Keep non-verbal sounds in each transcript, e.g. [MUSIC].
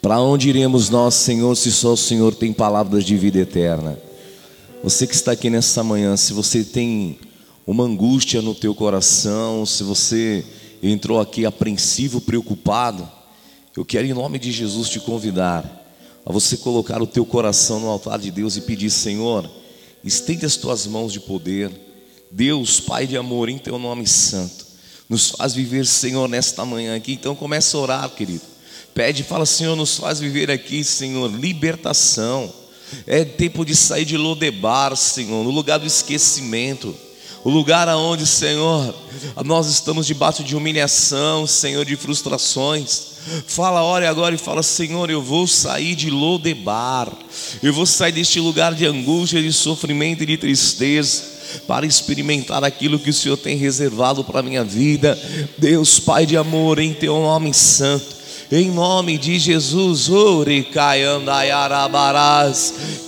Para onde iremos nós, Senhor, se só o Senhor tem palavras de vida eterna? Você que está aqui nessa manhã, se você tem uma angústia no teu coração, se você entrou aqui apreensivo, preocupado, eu quero em nome de Jesus te convidar a você colocar o teu coração no altar de Deus e pedir, Senhor, estende as tuas mãos de poder. Deus, Pai de amor, em teu nome santo, nos faz viver, Senhor, nesta manhã aqui. Então comece a orar, querido. Pede fala, Senhor, nos faz viver aqui, Senhor, libertação. É tempo de sair de Lodebar, Senhor, no lugar do esquecimento. O lugar aonde, Senhor, nós estamos debaixo de humilhação, Senhor, de frustrações. Fala, ore agora e fala: Senhor, eu vou sair de Lodebar, eu vou sair deste lugar de angústia, de sofrimento e de tristeza, para experimentar aquilo que o Senhor tem reservado para a minha vida. Deus, Pai de amor, em Teu nome santo. Em nome de Jesus,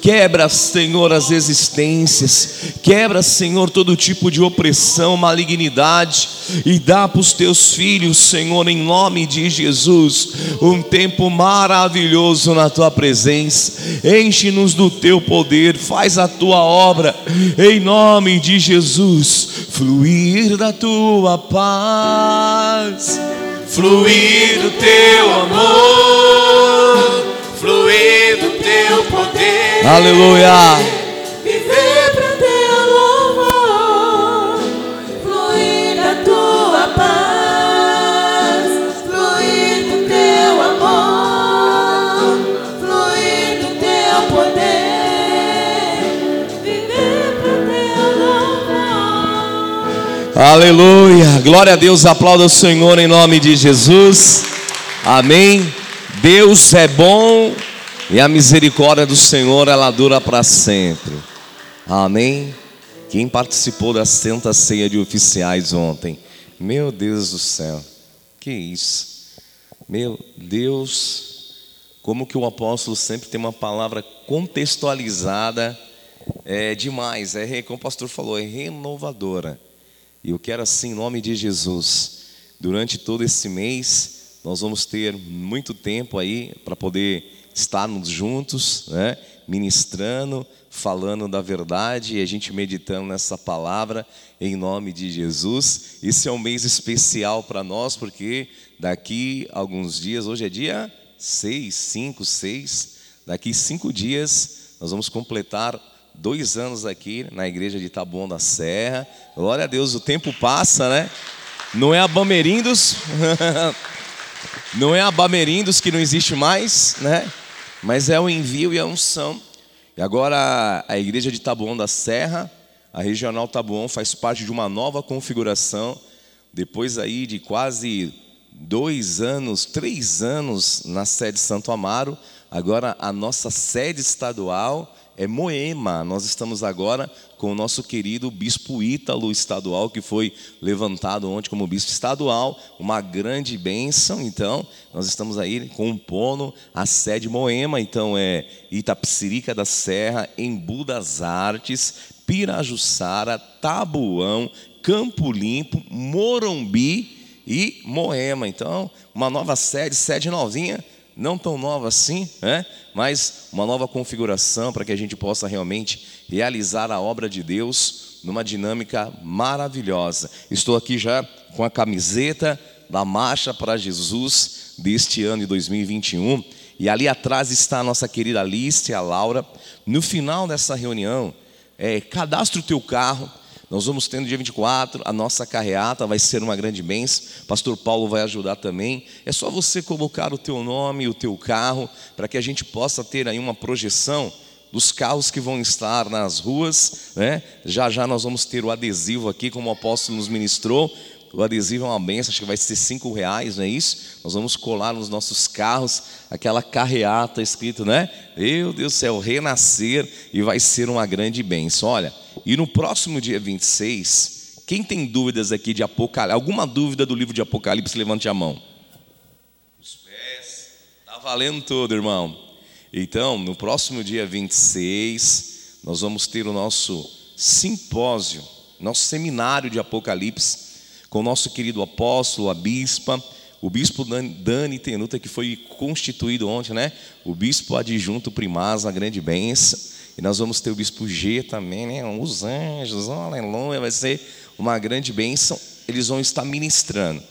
quebra, Senhor, as existências, quebra, Senhor, todo tipo de opressão, malignidade, e dá para os teus filhos, Senhor, em nome de Jesus, um tempo maravilhoso na tua presença. Enche-nos do teu poder, faz a tua obra, em nome de Jesus, fluir da tua paz fluir do teu amor, fluir do teu poder. Aleluia. Aleluia, glória a Deus, aplauda o Senhor em nome de Jesus, amém. Deus é bom e a misericórdia do Senhor ela dura para sempre, amém. Quem participou da Santa Ceia de Oficiais ontem, meu Deus do céu, que isso, meu Deus, como que o apóstolo sempre tem uma palavra contextualizada, é demais, é como o pastor falou, é renovadora. E eu quero assim, em nome de Jesus, durante todo esse mês, nós vamos ter muito tempo aí para poder estarmos juntos, né? ministrando, falando da verdade e a gente meditando nessa palavra em nome de Jesus. Esse é um mês especial para nós, porque daqui alguns dias, hoje é dia 6, 5, 6, daqui cinco dias nós vamos completar dois anos aqui na igreja de Taboão da Serra. Glória a Deus, o tempo passa, né? Não é a Bamerindos, [LAUGHS] não é a Bamerindos que não existe mais, né? Mas é o envio e a unção. E agora a igreja de Taboão da Serra, a regional Taboão, faz parte de uma nova configuração. Depois aí de quase dois anos, três anos na sede Santo Amaro, agora a nossa sede estadual é Moema. Nós estamos agora com o nosso querido bispo Ítalo estadual, que foi levantado ontem como bispo estadual, uma grande bênção. Então, nós estamos aí compondo a sede Moema, então é Itapsirica da Serra, Embu das Artes, Pirajussara, Tabuão, Campo Limpo, Morumbi e Moema. Então, uma nova sede, sede novinha não tão nova assim, né? mas uma nova configuração para que a gente possa realmente realizar a obra de Deus numa dinâmica maravilhosa. Estou aqui já com a camiseta da Marcha para Jesus deste ano de 2021. E ali atrás está a nossa querida Alice, a Laura. No final dessa reunião, é, cadastre o teu carro, nós vamos ter no dia 24 a nossa carreata, vai ser uma grande bênção. Pastor Paulo vai ajudar também. É só você colocar o teu nome, o teu carro, para que a gente possa ter aí uma projeção dos carros que vão estar nas ruas, né? Já já nós vamos ter o adesivo aqui, como o apóstolo nos ministrou, o adesivo é uma benção, acho que vai ser cinco reais, não é isso? Nós vamos colar nos nossos carros aquela carreata escrito, né? Meu Deus do céu, renascer e vai ser uma grande benção. Olha, e no próximo dia 26, quem tem dúvidas aqui de Apocalipse? Alguma dúvida do livro de Apocalipse? Levante a mão. Os pés, tá valendo tudo, irmão. Então, no próximo dia 26, nós vamos ter o nosso simpósio, nosso seminário de Apocalipse com o nosso querido apóstolo, a bispa, o bispo Dani Tenuta, que foi constituído ontem, né? O bispo adjunto primaz, uma grande benção. E nós vamos ter o bispo G também, né? Os anjos, aleluia, vai ser uma grande bênção. Eles vão estar ministrando.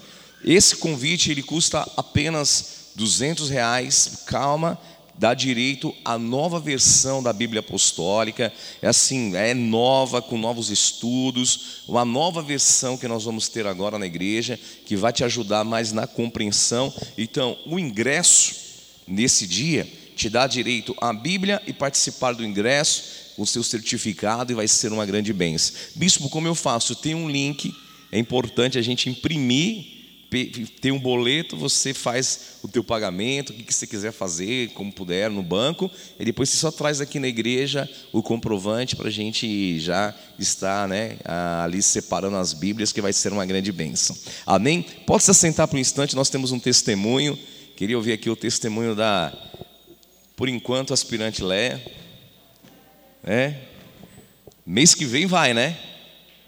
Esse convite ele custa apenas 200 reais. Calma, dá direito à nova versão da Bíblia Apostólica. É assim, é nova, com novos estudos, uma nova versão que nós vamos ter agora na igreja, que vai te ajudar mais na compreensão. Então, o ingresso nesse dia te dá direito à Bíblia e participar do ingresso, o seu certificado, e vai ser uma grande bênção. Bispo, como eu faço? Tem um link, é importante a gente imprimir tem um boleto, você faz o teu pagamento, o que você quiser fazer, como puder, no banco, e depois você só traz aqui na igreja o comprovante para a gente já estar né, ali separando as Bíblias, que vai ser uma grande bênção. Amém? Pode se assentar por um instante, nós temos um testemunho. Queria ouvir aqui o testemunho da, por enquanto, aspirante Léa. É? Mês que vem vai, né?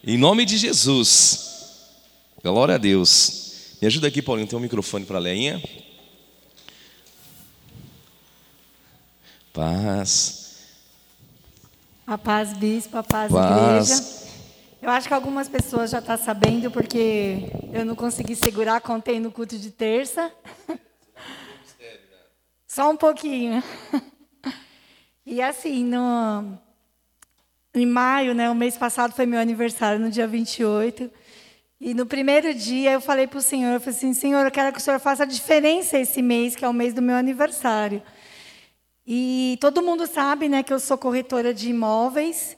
Em nome de Jesus. Glória a Deus. Me ajuda aqui, Paulinho, tem um microfone para a Leinha. Paz. A paz, bispo, a paz, paz. igreja. Eu acho que algumas pessoas já estão tá sabendo, porque eu não consegui segurar, contei no culto de terça. [LAUGHS] Só um pouquinho. [LAUGHS] E assim, no, em maio, né, o mês passado foi meu aniversário, no dia 28. E no primeiro dia eu falei para o Senhor, eu falei assim, Senhor, eu quero que o Senhor faça a diferença esse mês, que é o mês do meu aniversário. E todo mundo sabe né, que eu sou corretora de imóveis.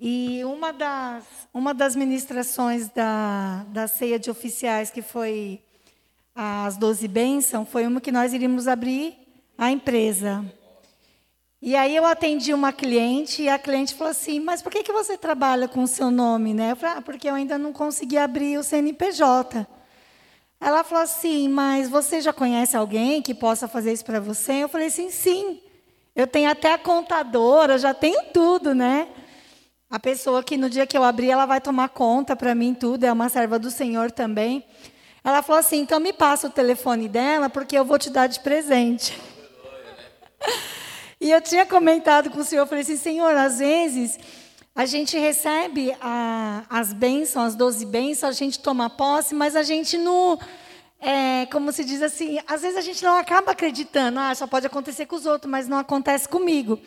E uma das, uma das ministrações da, da ceia de oficiais, que foi as doze bênçãos, foi uma que nós iríamos abrir a empresa. E aí eu atendi uma cliente e a cliente falou assim, mas por que, que você trabalha com o seu nome? Né? Eu falei, ah, porque eu ainda não consegui abrir o CNPJ. Ela falou assim, mas você já conhece alguém que possa fazer isso para você? Eu falei assim, sim. Eu tenho até a contadora, já tenho tudo, né? A pessoa que no dia que eu abrir, ela vai tomar conta para mim tudo, é uma serva do Senhor também. Ela falou assim, então me passa o telefone dela, porque eu vou te dar de presente. E eu tinha comentado com o Senhor, eu falei assim, Senhor, às vezes a gente recebe a, as bênçãos, as doze bênçãos, a gente toma posse, mas a gente não, é, como se diz assim, às vezes a gente não acaba acreditando, ah, só pode acontecer com os outros, mas não acontece comigo.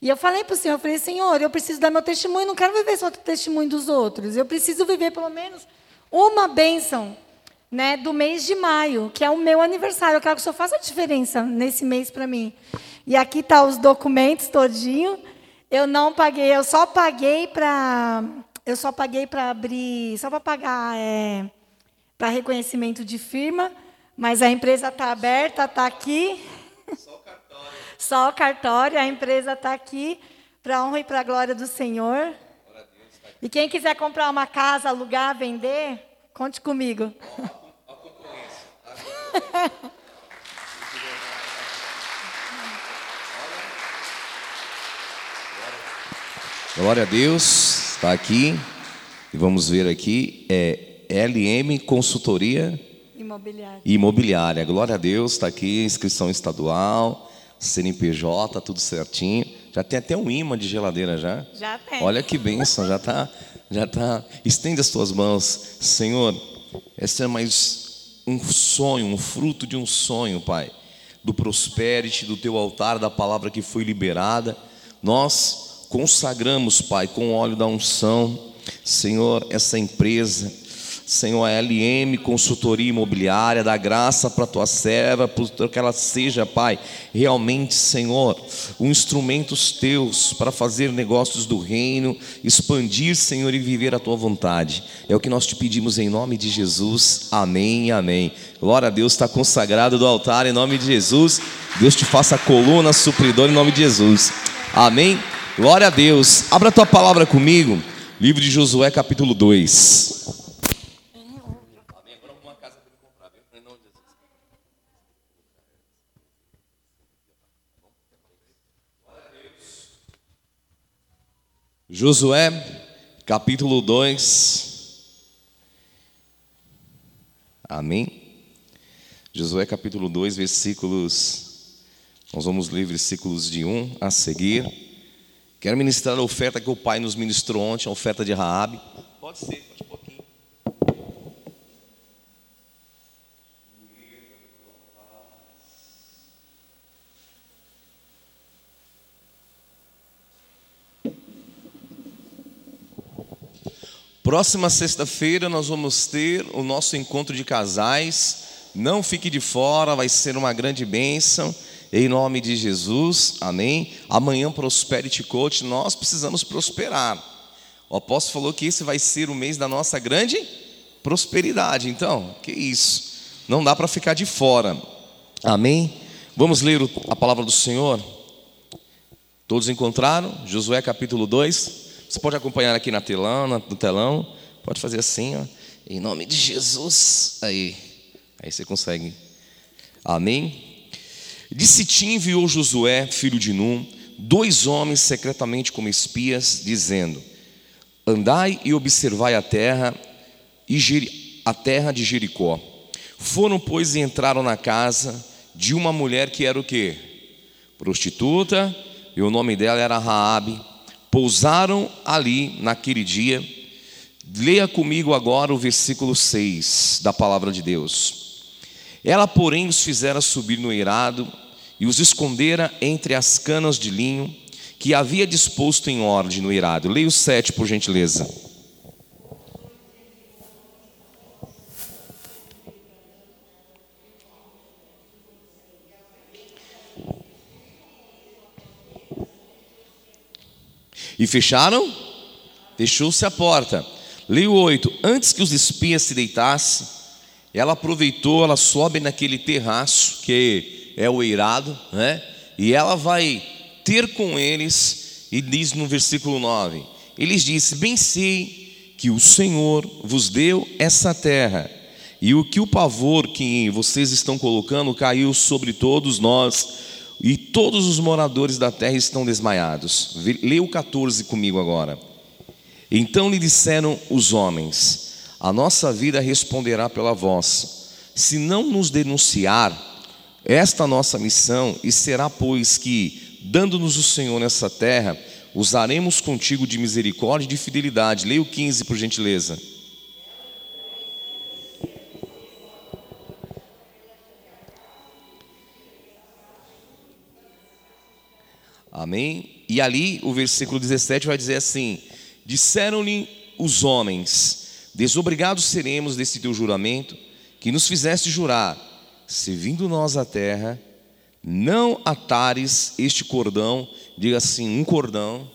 E eu falei para o Senhor, eu falei, Senhor, eu preciso dar meu testemunho, não quero viver só o testemunho dos outros, eu preciso viver pelo menos uma bênção né, do mês de maio, que é o meu aniversário. Eu quero que o Senhor faça a diferença nesse mês para mim. E aqui tá os documentos todinho. Eu não paguei, eu só paguei para eu só paguei para abrir, só para pagar é, para reconhecimento de firma, mas a empresa está aberta, está aqui. Só o cartório. [LAUGHS] Só o cartório, a empresa está aqui para honra e para a glória do Senhor. E quem quiser comprar uma casa, alugar, vender, conte comigo. a [LAUGHS] concorrência. Glória a Deus, está aqui. E vamos ver aqui, é LM Consultoria Imobiliária. Imobiliária. Glória a Deus, está aqui, inscrição estadual, CNPJ, tudo certinho. Já tem até um imã de geladeira já. Já tem. Olha que bênção, já está, já tá. Estende as tuas mãos, Senhor. Esse é mais um sonho, um fruto de um sonho, Pai, do prosperity, do teu altar, da palavra que foi liberada. Nós consagramos, Pai, com o óleo da unção, Senhor, essa empresa, Senhor, a LM Consultoria Imobiliária, da graça para a tua serva, para que ela seja, Pai, realmente, Senhor, um instrumentos teus para fazer negócios do reino, expandir, Senhor, e viver a tua vontade. É o que nós te pedimos em nome de Jesus. Amém, amém. Glória a Deus, está consagrado do altar em nome de Jesus. Deus te faça coluna supridora em nome de Jesus. Amém. Glória a Deus. Abra a tua palavra comigo. Livro de Josué, capítulo 2. Josué, capítulo 2. Amém. Josué capítulo 2, versículos. Nós vamos ler versículos de 1 a seguir. Quero ministrar a oferta que o pai nos ministrou ontem, a oferta de Raabe. Pode ser, pode Próxima sexta-feira nós vamos ter o nosso encontro de casais. Não fique de fora, vai ser uma grande bênção. Em nome de Jesus, amém. Amanhã Prosperity Coach, nós precisamos prosperar. O apóstolo falou que esse vai ser o mês da nossa grande prosperidade. Então, que isso? Não dá para ficar de fora. Amém. Vamos ler a palavra do Senhor. Todos encontraram? Josué capítulo 2. Você pode acompanhar aqui na telão, no telão. Pode fazer assim, ó. Em nome de Jesus. Aí. Aí você consegue. Amém. De Sitim enviou Josué, filho de Num, dois homens secretamente como espias, dizendo: Andai e observai a terra e a terra de Jericó. Foram, pois, e entraram na casa de uma mulher que era o quê? Prostituta, e o nome dela era Raabe pousaram ali naquele dia. Leia comigo agora o versículo 6 da palavra de Deus. Ela, porém, os fizera subir no eirado e os escondera entre as canas de linho que havia disposto em ordem no eirado. Leia o 7, por gentileza. E fecharam? Fechou-se a porta. Leio 8. Antes que os espias se deitassem, ela aproveitou, ela sobe naquele terraço, que é o eirado, né? E ela vai ter com eles, e diz no versículo 9: Eles disse: Bem sei que o Senhor vos deu essa terra, e o que o pavor que vocês estão colocando caiu sobre todos nós e todos os moradores da terra estão desmaiados. Leia o 14 comigo agora. Então lhe disseram os homens: A nossa vida responderá pela vossa. Se não nos denunciar esta nossa missão, e será, pois, que, dando-nos o Senhor nessa terra, usaremos contigo de misericórdia e de fidelidade. Leia o 15, por gentileza. Amém? E ali o versículo 17 vai dizer assim: Disseram-lhe os homens: Desobrigados seremos desse teu juramento, que nos fizeste jurar, se vindo nós à terra, não atares este cordão, diga assim, um cordão,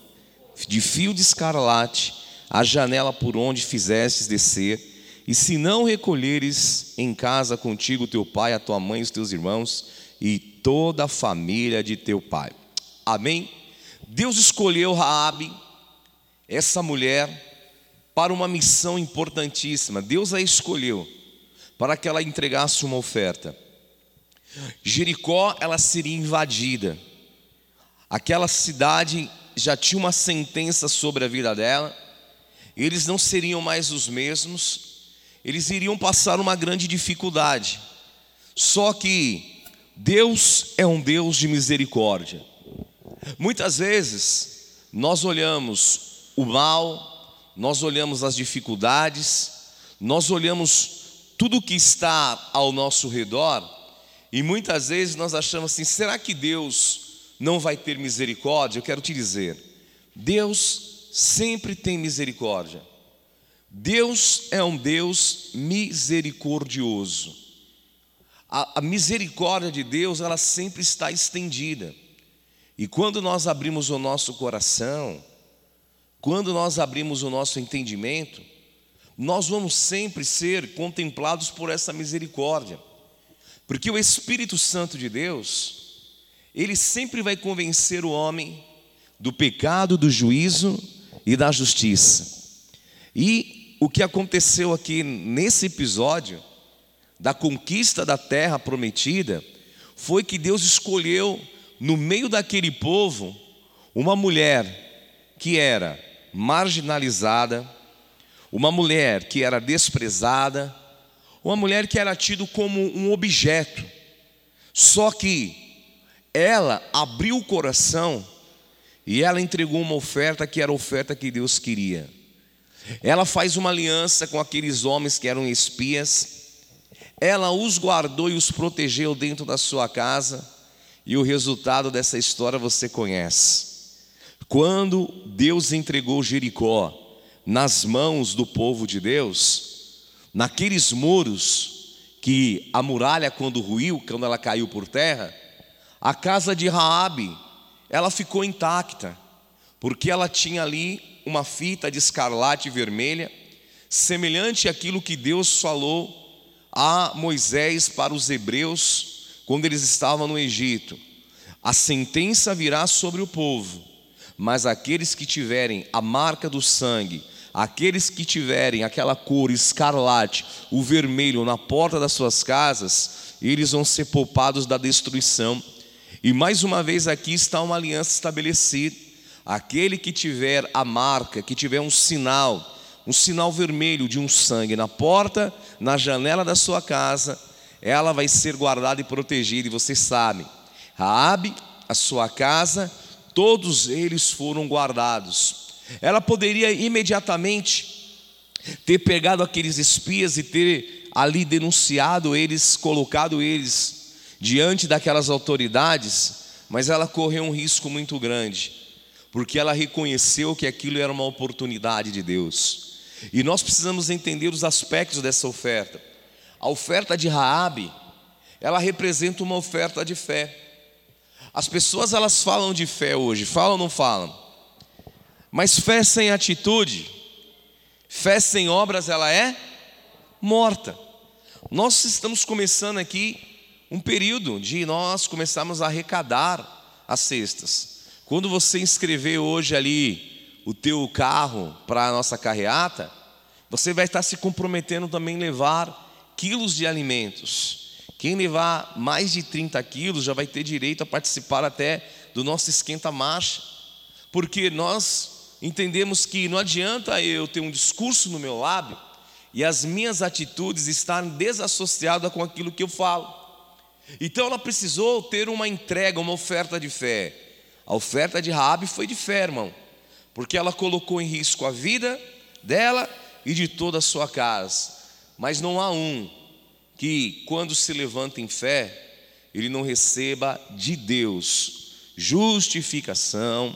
de fio de escarlate, a janela por onde fizestes descer, e se não recolheres em casa contigo teu pai, a tua mãe os teus irmãos, e toda a família de teu pai. Amém? Deus escolheu Raabe, essa mulher, para uma missão importantíssima. Deus a escolheu para que ela entregasse uma oferta. Jericó, ela seria invadida. Aquela cidade já tinha uma sentença sobre a vida dela. Eles não seriam mais os mesmos. Eles iriam passar uma grande dificuldade. Só que Deus é um Deus de misericórdia. Muitas vezes nós olhamos o mal, nós olhamos as dificuldades, nós olhamos tudo que está ao nosso redor e muitas vezes nós achamos assim: será que Deus não vai ter misericórdia? Eu quero te dizer, Deus sempre tem misericórdia. Deus é um Deus misericordioso. A, a misericórdia de Deus, ela sempre está estendida. E quando nós abrimos o nosso coração, quando nós abrimos o nosso entendimento, nós vamos sempre ser contemplados por essa misericórdia. Porque o Espírito Santo de Deus, ele sempre vai convencer o homem do pecado, do juízo e da justiça. E o que aconteceu aqui nesse episódio da conquista da terra prometida foi que Deus escolheu no meio daquele povo, uma mulher que era marginalizada, uma mulher que era desprezada, uma mulher que era tido como um objeto. Só que ela abriu o coração e ela entregou uma oferta que era a oferta que Deus queria. Ela faz uma aliança com aqueles homens que eram espias. Ela os guardou e os protegeu dentro da sua casa. E o resultado dessa história você conhece. Quando Deus entregou Jericó nas mãos do povo de Deus, naqueles muros que a muralha quando ruiu, quando ela caiu por terra, a casa de Raabe, ela ficou intacta, porque ela tinha ali uma fita de escarlate vermelha, semelhante àquilo que Deus falou a Moisés para os hebreus quando eles estavam no Egito. A sentença virá sobre o povo, mas aqueles que tiverem a marca do sangue, aqueles que tiverem aquela cor escarlate, o vermelho na porta das suas casas, eles vão ser poupados da destruição. E mais uma vez aqui está uma aliança estabelecida. Aquele que tiver a marca, que tiver um sinal, um sinal vermelho de um sangue na porta, na janela da sua casa, ela vai ser guardada e protegida. E vocês sabem, Raabe, a sua casa, todos eles foram guardados. Ela poderia imediatamente ter pegado aqueles espias e ter ali denunciado eles, colocado eles diante daquelas autoridades, mas ela correu um risco muito grande, porque ela reconheceu que aquilo era uma oportunidade de Deus. E nós precisamos entender os aspectos dessa oferta. A oferta de Raabe, ela representa uma oferta de fé. As pessoas elas falam de fé hoje, falam ou não falam? Mas fé sem atitude, fé sem obras, ela é morta. Nós estamos começando aqui um período de nós começarmos a arrecadar as cestas. Quando você inscrever hoje ali o teu carro para a nossa carreata, você vai estar se comprometendo também em levar quilos de alimentos. Quem levar mais de 30 quilos já vai ter direito a participar até do nosso esquenta-marcha, porque nós entendemos que não adianta eu ter um discurso no meu lábio e as minhas atitudes estarem desassociadas com aquilo que eu falo. Então ela precisou ter uma entrega, uma oferta de fé. A oferta de Raabe foi de fé, irmão, porque ela colocou em risco a vida dela e de toda a sua casa. Mas não há um que, quando se levanta em fé, ele não receba de Deus justificação,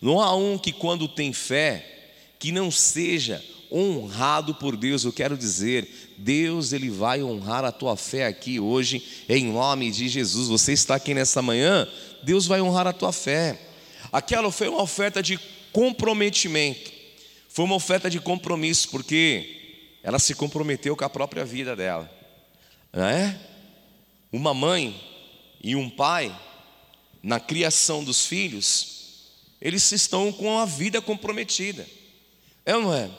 não há um que, quando tem fé, que não seja honrado por Deus. Eu quero dizer, Deus ele vai honrar a tua fé aqui hoje em nome de Jesus. Você está aqui nessa manhã, Deus vai honrar a tua fé. Aquela foi uma oferta de comprometimento. Foi uma oferta de compromisso porque ela se comprometeu com a própria vida dela. Não é? Uma mãe e um pai na criação dos filhos, eles estão com a vida comprometida. É ou não é?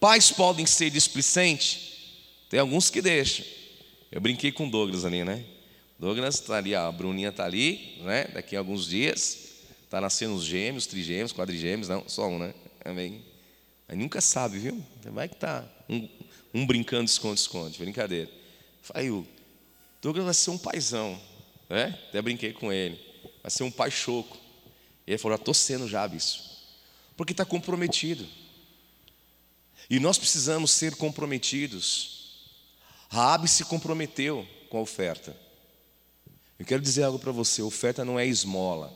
Pais podem ser displicentes, tem alguns que deixam. Eu brinquei com Douglas ali, né? Douglas está ali, a Bruninha está ali, né? Daqui a alguns dias, está nascendo os gêmeos, trigêmeos, quadrigêmeos, não, só um, né? Amém. Mas nunca sabe, viu? Vai que tá um, um brincando, esconde, esconde, brincadeira. Falei, o Douglas vai ser um paizão, né? Até brinquei com ele. Vai ser um pai choco. Ele falou: estou sendo já, bispo. Porque está comprometido. E nós precisamos ser comprometidos. Raabe se comprometeu com a oferta. Eu quero dizer algo para você: oferta não é esmola.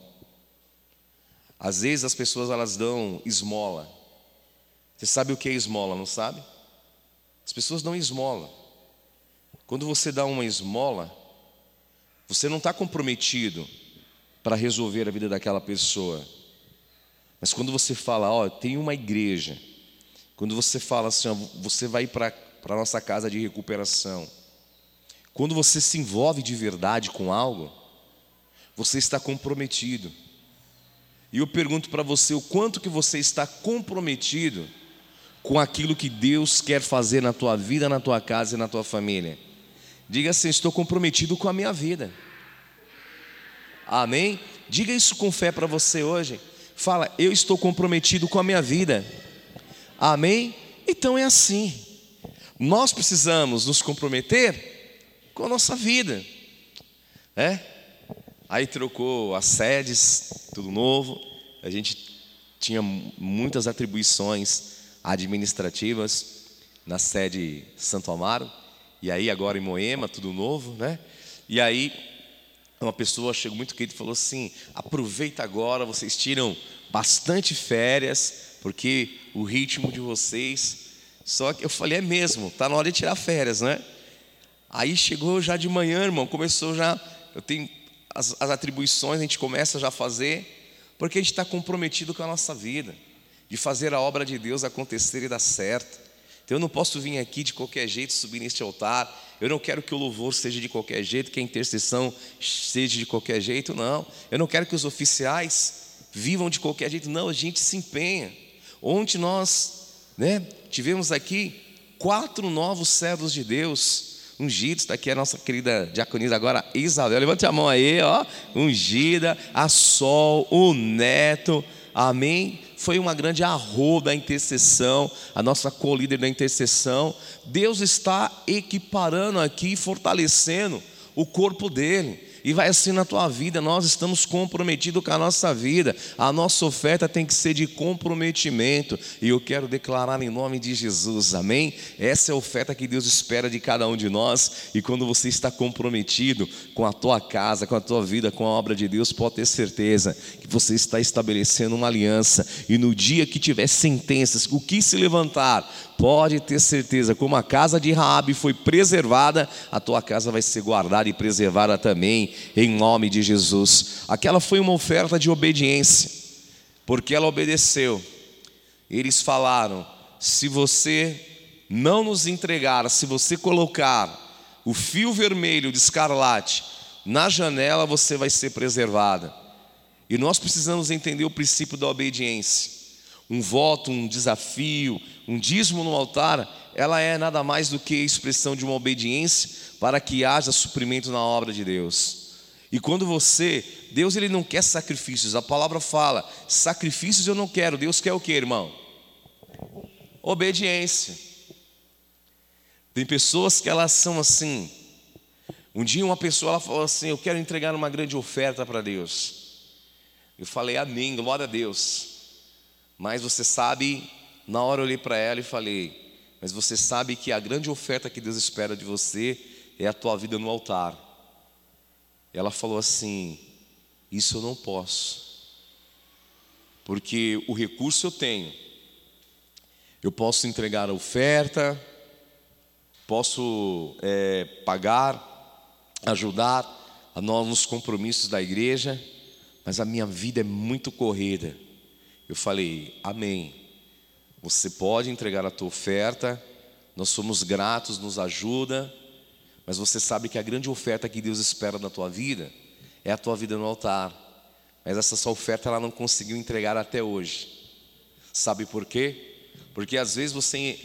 Às vezes as pessoas elas dão esmola. Você sabe o que é esmola, não sabe? As pessoas dão esmola. Quando você dá uma esmola, você não está comprometido para resolver a vida daquela pessoa. Mas quando você fala, ó, tem uma igreja, quando você fala assim, ó, você vai para a nossa casa de recuperação, quando você se envolve de verdade com algo, você está comprometido. E eu pergunto para você, o quanto que você está comprometido com aquilo que Deus quer fazer na tua vida, na tua casa e na tua família? Diga assim: estou comprometido com a minha vida. Amém? Diga isso com fé para você hoje. Fala, eu estou comprometido com a minha vida. Amém? Então é assim. nós precisamos nos comprometer com a nossa vida. É? Aí trocou as sedes, tudo novo. A gente tinha muitas atribuições administrativas na sede Santo Amaro. E aí agora em Moema, tudo novo, né? E aí uma pessoa chegou muito querida e falou assim: aproveita agora, vocês tiram bastante férias, porque o ritmo de vocês. Só que eu falei, é mesmo, tá na hora de tirar férias, né? Aí chegou já de manhã, irmão, começou já. Eu tenho as, as atribuições, a gente começa já a fazer, porque a gente está comprometido com a nossa vida, de fazer a obra de Deus acontecer e dar certo. Então eu não posso vir aqui de qualquer jeito subir neste altar. Eu não quero que o louvor seja de qualquer jeito, que a intercessão seja de qualquer jeito, não. Eu não quero que os oficiais vivam de qualquer jeito, não. A gente se empenha. Ontem nós, né, tivemos aqui quatro novos servos de Deus ungidos, está aqui a nossa querida diaconisa agora, Isabel, levante a mão aí, ó, ungida, a Sol, o Neto, amém? Foi uma grande arroba da intercessão, a nossa co-líder da intercessão, Deus está equiparando aqui, fortalecendo o corpo dele, e vai assim na tua vida. Nós estamos comprometidos com a nossa vida. A nossa oferta tem que ser de comprometimento. E eu quero declarar em nome de Jesus, amém? Essa é a oferta que Deus espera de cada um de nós. E quando você está comprometido com a tua casa, com a tua vida, com a obra de Deus, pode ter certeza que você está estabelecendo uma aliança. E no dia que tiver sentenças, o que se levantar, pode ter certeza, como a casa de Raabe foi preservada, a tua casa vai ser guardada e preservada também, em nome de Jesus. Aquela foi uma oferta de obediência, porque ela obedeceu. Eles falaram: se você não nos entregar, se você colocar o fio vermelho de escarlate na janela, você vai ser preservada. E nós precisamos entender o princípio da obediência um voto, um desafio, um dízimo no altar, ela é nada mais do que expressão de uma obediência para que haja suprimento na obra de Deus. E quando você, Deus ele não quer sacrifícios, a palavra fala, sacrifícios eu não quero, Deus quer o que, irmão? Obediência. Tem pessoas que elas são assim. Um dia uma pessoa ela falou assim: Eu quero entregar uma grande oferta para Deus. Eu falei, Amém, glória a Deus. Mas você sabe, na hora eu olhei para ela e falei: Mas você sabe que a grande oferta que Deus espera de você é a tua vida no altar. Ela falou assim: Isso eu não posso, porque o recurso eu tenho. Eu posso entregar a oferta, posso é, pagar, ajudar a novos compromissos da igreja, mas a minha vida é muito corrida. Eu falei, amém. Você pode entregar a tua oferta, nós somos gratos, nos ajuda, mas você sabe que a grande oferta que Deus espera da tua vida é a tua vida no altar. Mas essa sua oferta ela não conseguiu entregar até hoje. Sabe por quê? Porque às vezes você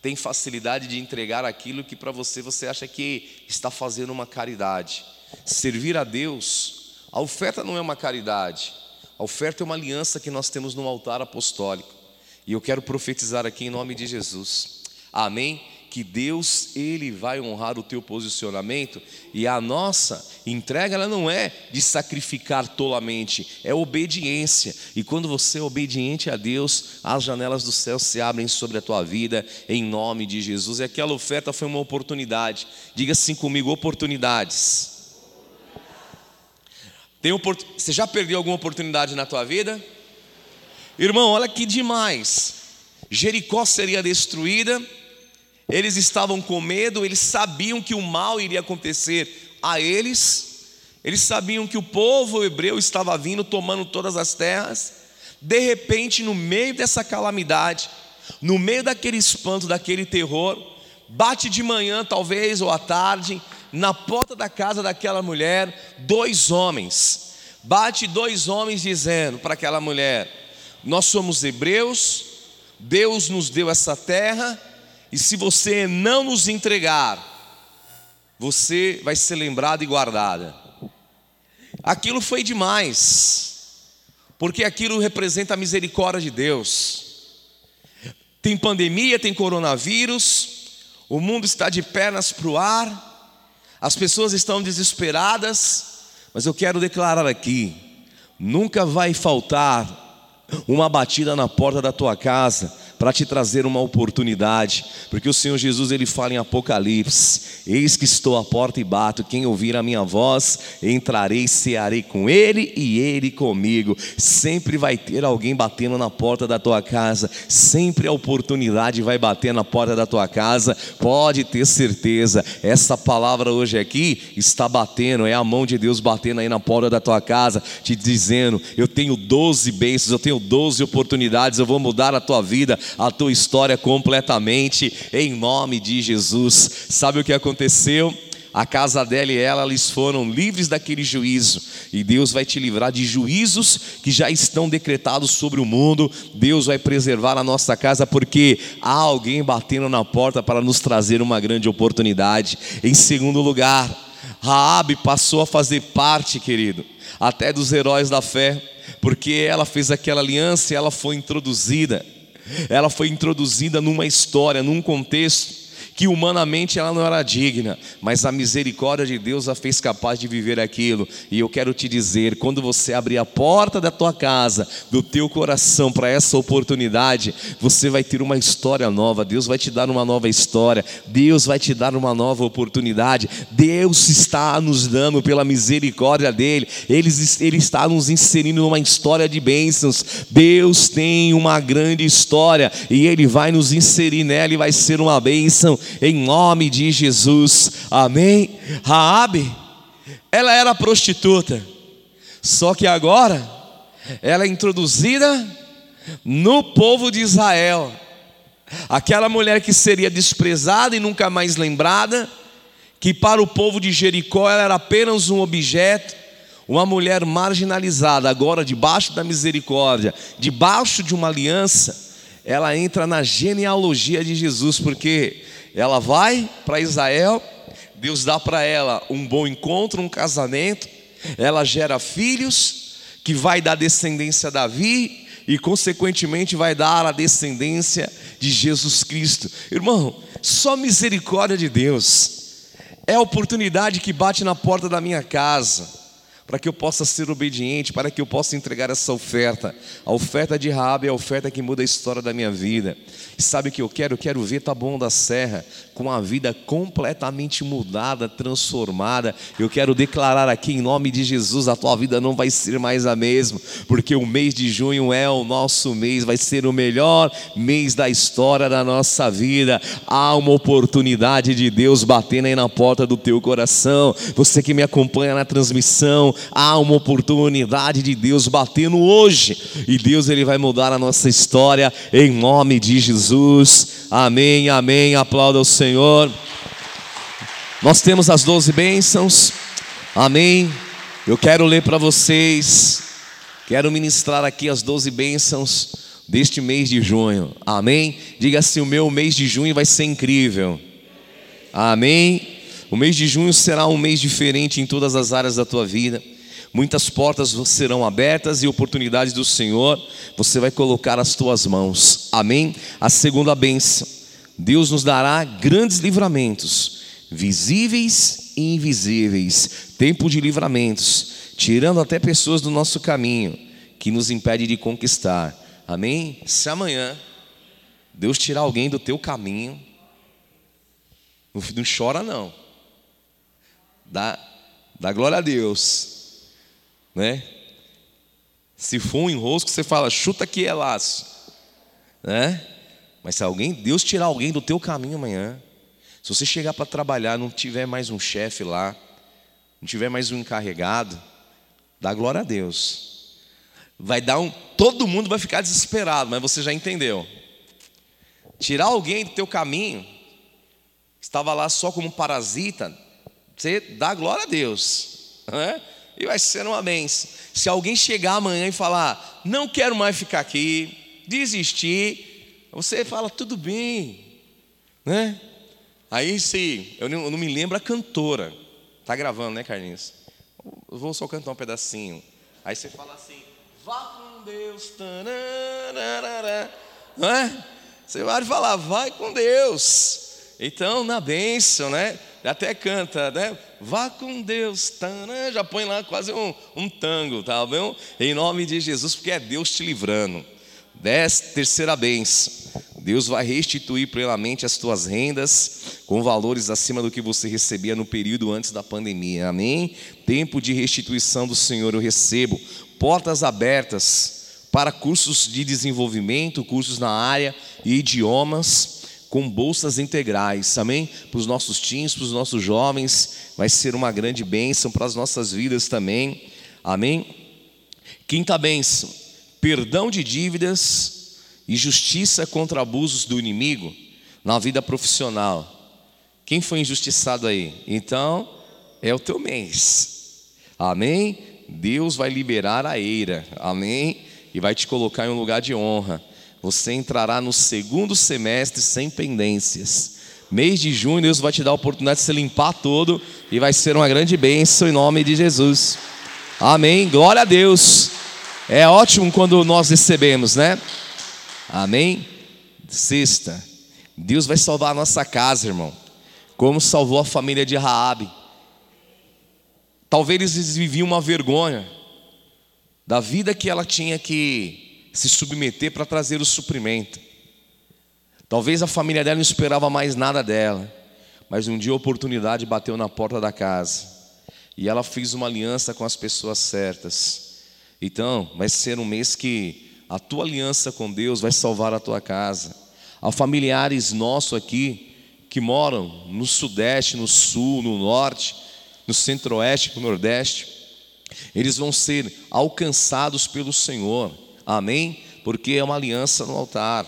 tem facilidade de entregar aquilo que para você você acha que está fazendo uma caridade. Servir a Deus, a oferta não é uma caridade. A oferta é uma aliança que nós temos no altar apostólico. E eu quero profetizar aqui em nome de Jesus. Amém? Que Deus, Ele vai honrar o teu posicionamento e a nossa entrega, ela não é de sacrificar tolamente, é obediência. E quando você é obediente a Deus, as janelas do céu se abrem sobre a tua vida, em nome de Jesus. E aquela oferta foi uma oportunidade. Diga assim comigo: oportunidades. Tem Você já perdeu alguma oportunidade na tua vida? Irmão, olha que demais. Jericó seria destruída, eles estavam com medo, eles sabiam que o mal iria acontecer a eles, eles sabiam que o povo hebreu estava vindo, tomando todas as terras. De repente, no meio dessa calamidade, no meio daquele espanto, daquele terror, bate de manhã, talvez, ou à tarde, na porta da casa daquela mulher, dois homens. Bate dois homens dizendo para aquela mulher: Nós somos hebreus, Deus nos deu essa terra, e se você não nos entregar, você vai ser lembrada e guardada. Aquilo foi demais, porque aquilo representa a misericórdia de Deus. Tem pandemia, tem coronavírus, o mundo está de pernas para o ar, as pessoas estão desesperadas, mas eu quero declarar aqui: nunca vai faltar uma batida na porta da tua casa para te trazer uma oportunidade, porque o Senhor Jesus ele fala em Apocalipse: Eis que estou à porta e bato, quem ouvir a minha voz, entrarei, cearei com ele e ele comigo. Sempre vai ter alguém batendo na porta da tua casa, sempre a oportunidade vai bater na porta da tua casa. Pode ter certeza, essa palavra hoje aqui está batendo, é a mão de Deus batendo aí na porta da tua casa, te dizendo: Eu tenho 12 bênçãos, eu tenho 12 oportunidades, eu vou mudar a tua vida a tua história completamente, em nome de Jesus. Sabe o que aconteceu? a casa dela e ela, eles foram livres daquele juízo, e Deus vai te livrar de juízos que já estão decretados sobre o mundo. Deus vai preservar a nossa casa, porque há alguém batendo na porta para nos trazer uma grande oportunidade. Em segundo lugar, Raabe passou a fazer parte, querido, até dos heróis da fé, porque ela fez aquela aliança e ela foi introduzida ela foi introduzida numa história, num contexto que humanamente ela não era digna, mas a misericórdia de Deus a fez capaz de viver aquilo. E eu quero te dizer, quando você abrir a porta da tua casa, do teu coração para essa oportunidade, você vai ter uma história nova. Deus vai te dar uma nova história. Deus vai te dar uma nova oportunidade. Deus está nos dando pela misericórdia dele. Ele, ele está nos inserindo numa história de bênçãos. Deus tem uma grande história e ele vai nos inserir nela e vai ser uma bênção em nome de Jesus. Amém. Raabe, ela era prostituta. Só que agora ela é introduzida no povo de Israel. Aquela mulher que seria desprezada e nunca mais lembrada, que para o povo de Jericó ela era apenas um objeto, uma mulher marginalizada, agora debaixo da misericórdia, debaixo de uma aliança, ela entra na genealogia de Jesus, porque ela vai para Israel, Deus dá para ela um bom encontro, um casamento, ela gera filhos, que vai dar descendência a Davi e, consequentemente, vai dar a descendência de Jesus Cristo. Irmão, só misericórdia de Deus é a oportunidade que bate na porta da minha casa para que eu possa ser obediente, para que eu possa entregar essa oferta. A oferta de Raab é a oferta que muda a história da minha vida. E sabe o que eu quero? Eu quero ver Taboão da Serra com a vida completamente mudada, transformada. Eu quero declarar aqui em nome de Jesus, a tua vida não vai ser mais a mesma, porque o mês de junho é o nosso mês, vai ser o melhor mês da história da nossa vida. Há uma oportunidade de Deus batendo aí na porta do teu coração. Você que me acompanha na transmissão, há uma oportunidade de Deus batendo hoje, e Deus ele vai mudar a nossa história em nome de Jesus. Amém, amém. Aplauda o Senhor. Nós temos as doze bênçãos. Amém. Eu quero ler para vocês. Quero ministrar aqui as doze bênçãos deste mês de junho. Amém. Diga assim: o meu mês de junho vai ser incrível. Amém. O mês de junho será um mês diferente em todas as áreas da tua vida. Muitas portas serão abertas e oportunidades do Senhor você vai colocar as tuas mãos. Amém? A segunda benção. Deus nos dará grandes livramentos, visíveis e invisíveis. Tempo de livramentos, tirando até pessoas do nosso caminho que nos impede de conquistar. Amém? Se amanhã Deus tirar alguém do teu caminho, não chora não. Dá, dá glória a Deus. Né? Se for um enrosco, você fala, chuta que é laço. Né? Mas se alguém, Deus tirar alguém do teu caminho amanhã, se você chegar para trabalhar, não tiver mais um chefe lá, não tiver mais um encarregado, dá glória a Deus. Vai dar um, todo mundo vai ficar desesperado, mas você já entendeu. Tirar alguém do teu caminho, estava lá só como parasita, você dá glória a Deus. Né? E vai ser uma benção. Se alguém chegar amanhã e falar, não quero mais ficar aqui, desistir, você fala, tudo bem. Né? Aí se, eu não, eu não me lembro a cantora. Tá gravando, né, Carlinhos? Eu vou só cantar um pedacinho. Aí você fala assim, vá com Deus. Tanarara. Não é? Você vai falar, vai com Deus. Então, na bênção, né? Até canta, né? Vá com Deus, né? já põe lá quase um, um tango, tá bom? Em nome de Jesus, porque é Deus te livrando. Dez, terceira bênção. Deus vai restituir plenamente as tuas rendas com valores acima do que você recebia no período antes da pandemia. Amém? Tempo de restituição do Senhor eu recebo. Portas abertas para cursos de desenvolvimento, cursos na área e idiomas com bolsas integrais, amém? Para os nossos teens, para os nossos jovens, vai ser uma grande bênção para as nossas vidas também, amém? Quinta bênção, perdão de dívidas e justiça contra abusos do inimigo na vida profissional. Quem foi injustiçado aí? Então, é o teu mês, amém? Deus vai liberar a eira, amém? E vai te colocar em um lugar de honra você entrará no segundo semestre sem pendências. Mês de junho, Deus vai te dar a oportunidade de se limpar todo e vai ser uma grande bênção em nome de Jesus. Amém. Glória a Deus. É ótimo quando nós recebemos, né? Amém. Sexta. Deus vai salvar a nossa casa, irmão. Como salvou a família de Raabe. Talvez eles viviam uma vergonha da vida que ela tinha que se submeter para trazer o suprimento. Talvez a família dela não esperava mais nada dela, mas um dia a oportunidade bateu na porta da casa e ela fez uma aliança com as pessoas certas. Então, vai ser um mês que a tua aliança com Deus vai salvar a tua casa. Há familiares nossos aqui que moram no Sudeste, no Sul, no Norte, no Centro-Oeste, no Nordeste. Eles vão ser alcançados pelo Senhor. Amém? Porque é uma aliança no altar.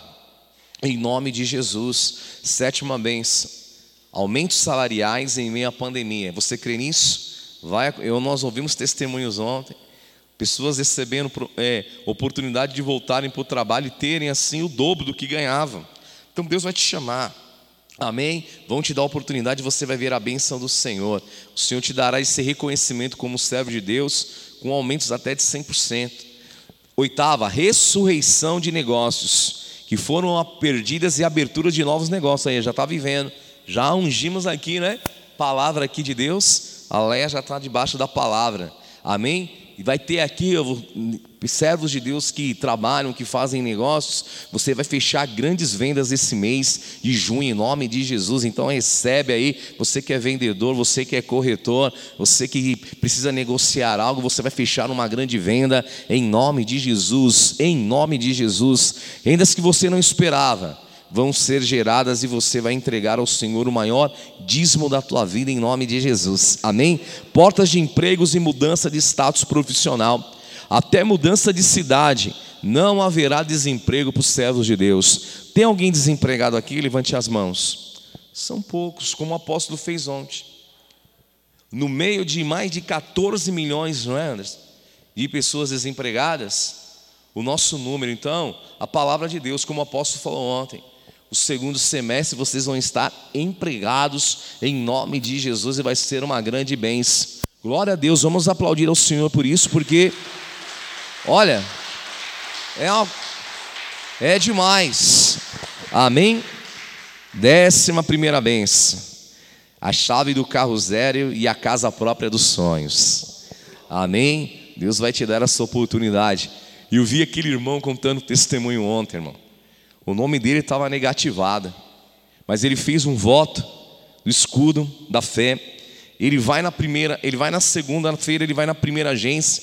Em nome de Jesus. Sétima benção. Aumentos salariais em meio à pandemia. Você crê nisso? Vai, eu, nós ouvimos testemunhos ontem. Pessoas recebendo é, oportunidade de voltarem para o trabalho e terem assim o dobro do que ganhavam. Então Deus vai te chamar. Amém? Vão te dar a oportunidade, você vai ver a bênção do Senhor. O Senhor te dará esse reconhecimento como servo de Deus, com aumentos até de 100%. Oitava, ressurreição de negócios que foram perdidas e abertura de novos negócios. Aí já está vivendo, já ungimos aqui, né? Palavra aqui de Deus. A Leia já está debaixo da palavra. Amém? E vai ter aqui servos de Deus que trabalham, que fazem negócios. Você vai fechar grandes vendas esse mês de junho, em nome de Jesus. Então recebe aí, você que é vendedor, você que é corretor, você que precisa negociar algo, você vai fechar uma grande venda em nome de Jesus. Em nome de Jesus. Vendas que você não esperava vão ser geradas e você vai entregar ao Senhor o maior dízimo da tua vida em nome de Jesus. Amém? Portas de empregos e mudança de status profissional, até mudança de cidade, não haverá desemprego para os servos de Deus. Tem alguém desempregado aqui? Levante as mãos. São poucos, como o apóstolo fez ontem. No meio de mais de 14 milhões, não é, Anderson? De pessoas desempregadas, o nosso número, então, a palavra de Deus, como o apóstolo falou ontem, o segundo semestre vocês vão estar empregados em nome de Jesus e vai ser uma grande bênção. Glória a Deus, vamos aplaudir ao Senhor por isso, porque, olha, é, uma, é demais. Amém? Décima primeira bênção. A chave do carro zero e a casa própria dos sonhos. Amém? Deus vai te dar essa oportunidade. Eu vi aquele irmão contando testemunho ontem, irmão. O nome dele estava negativado, mas ele fez um voto do escudo da fé. Ele vai na primeira, ele vai na segunda-feira, ele vai na primeira agência.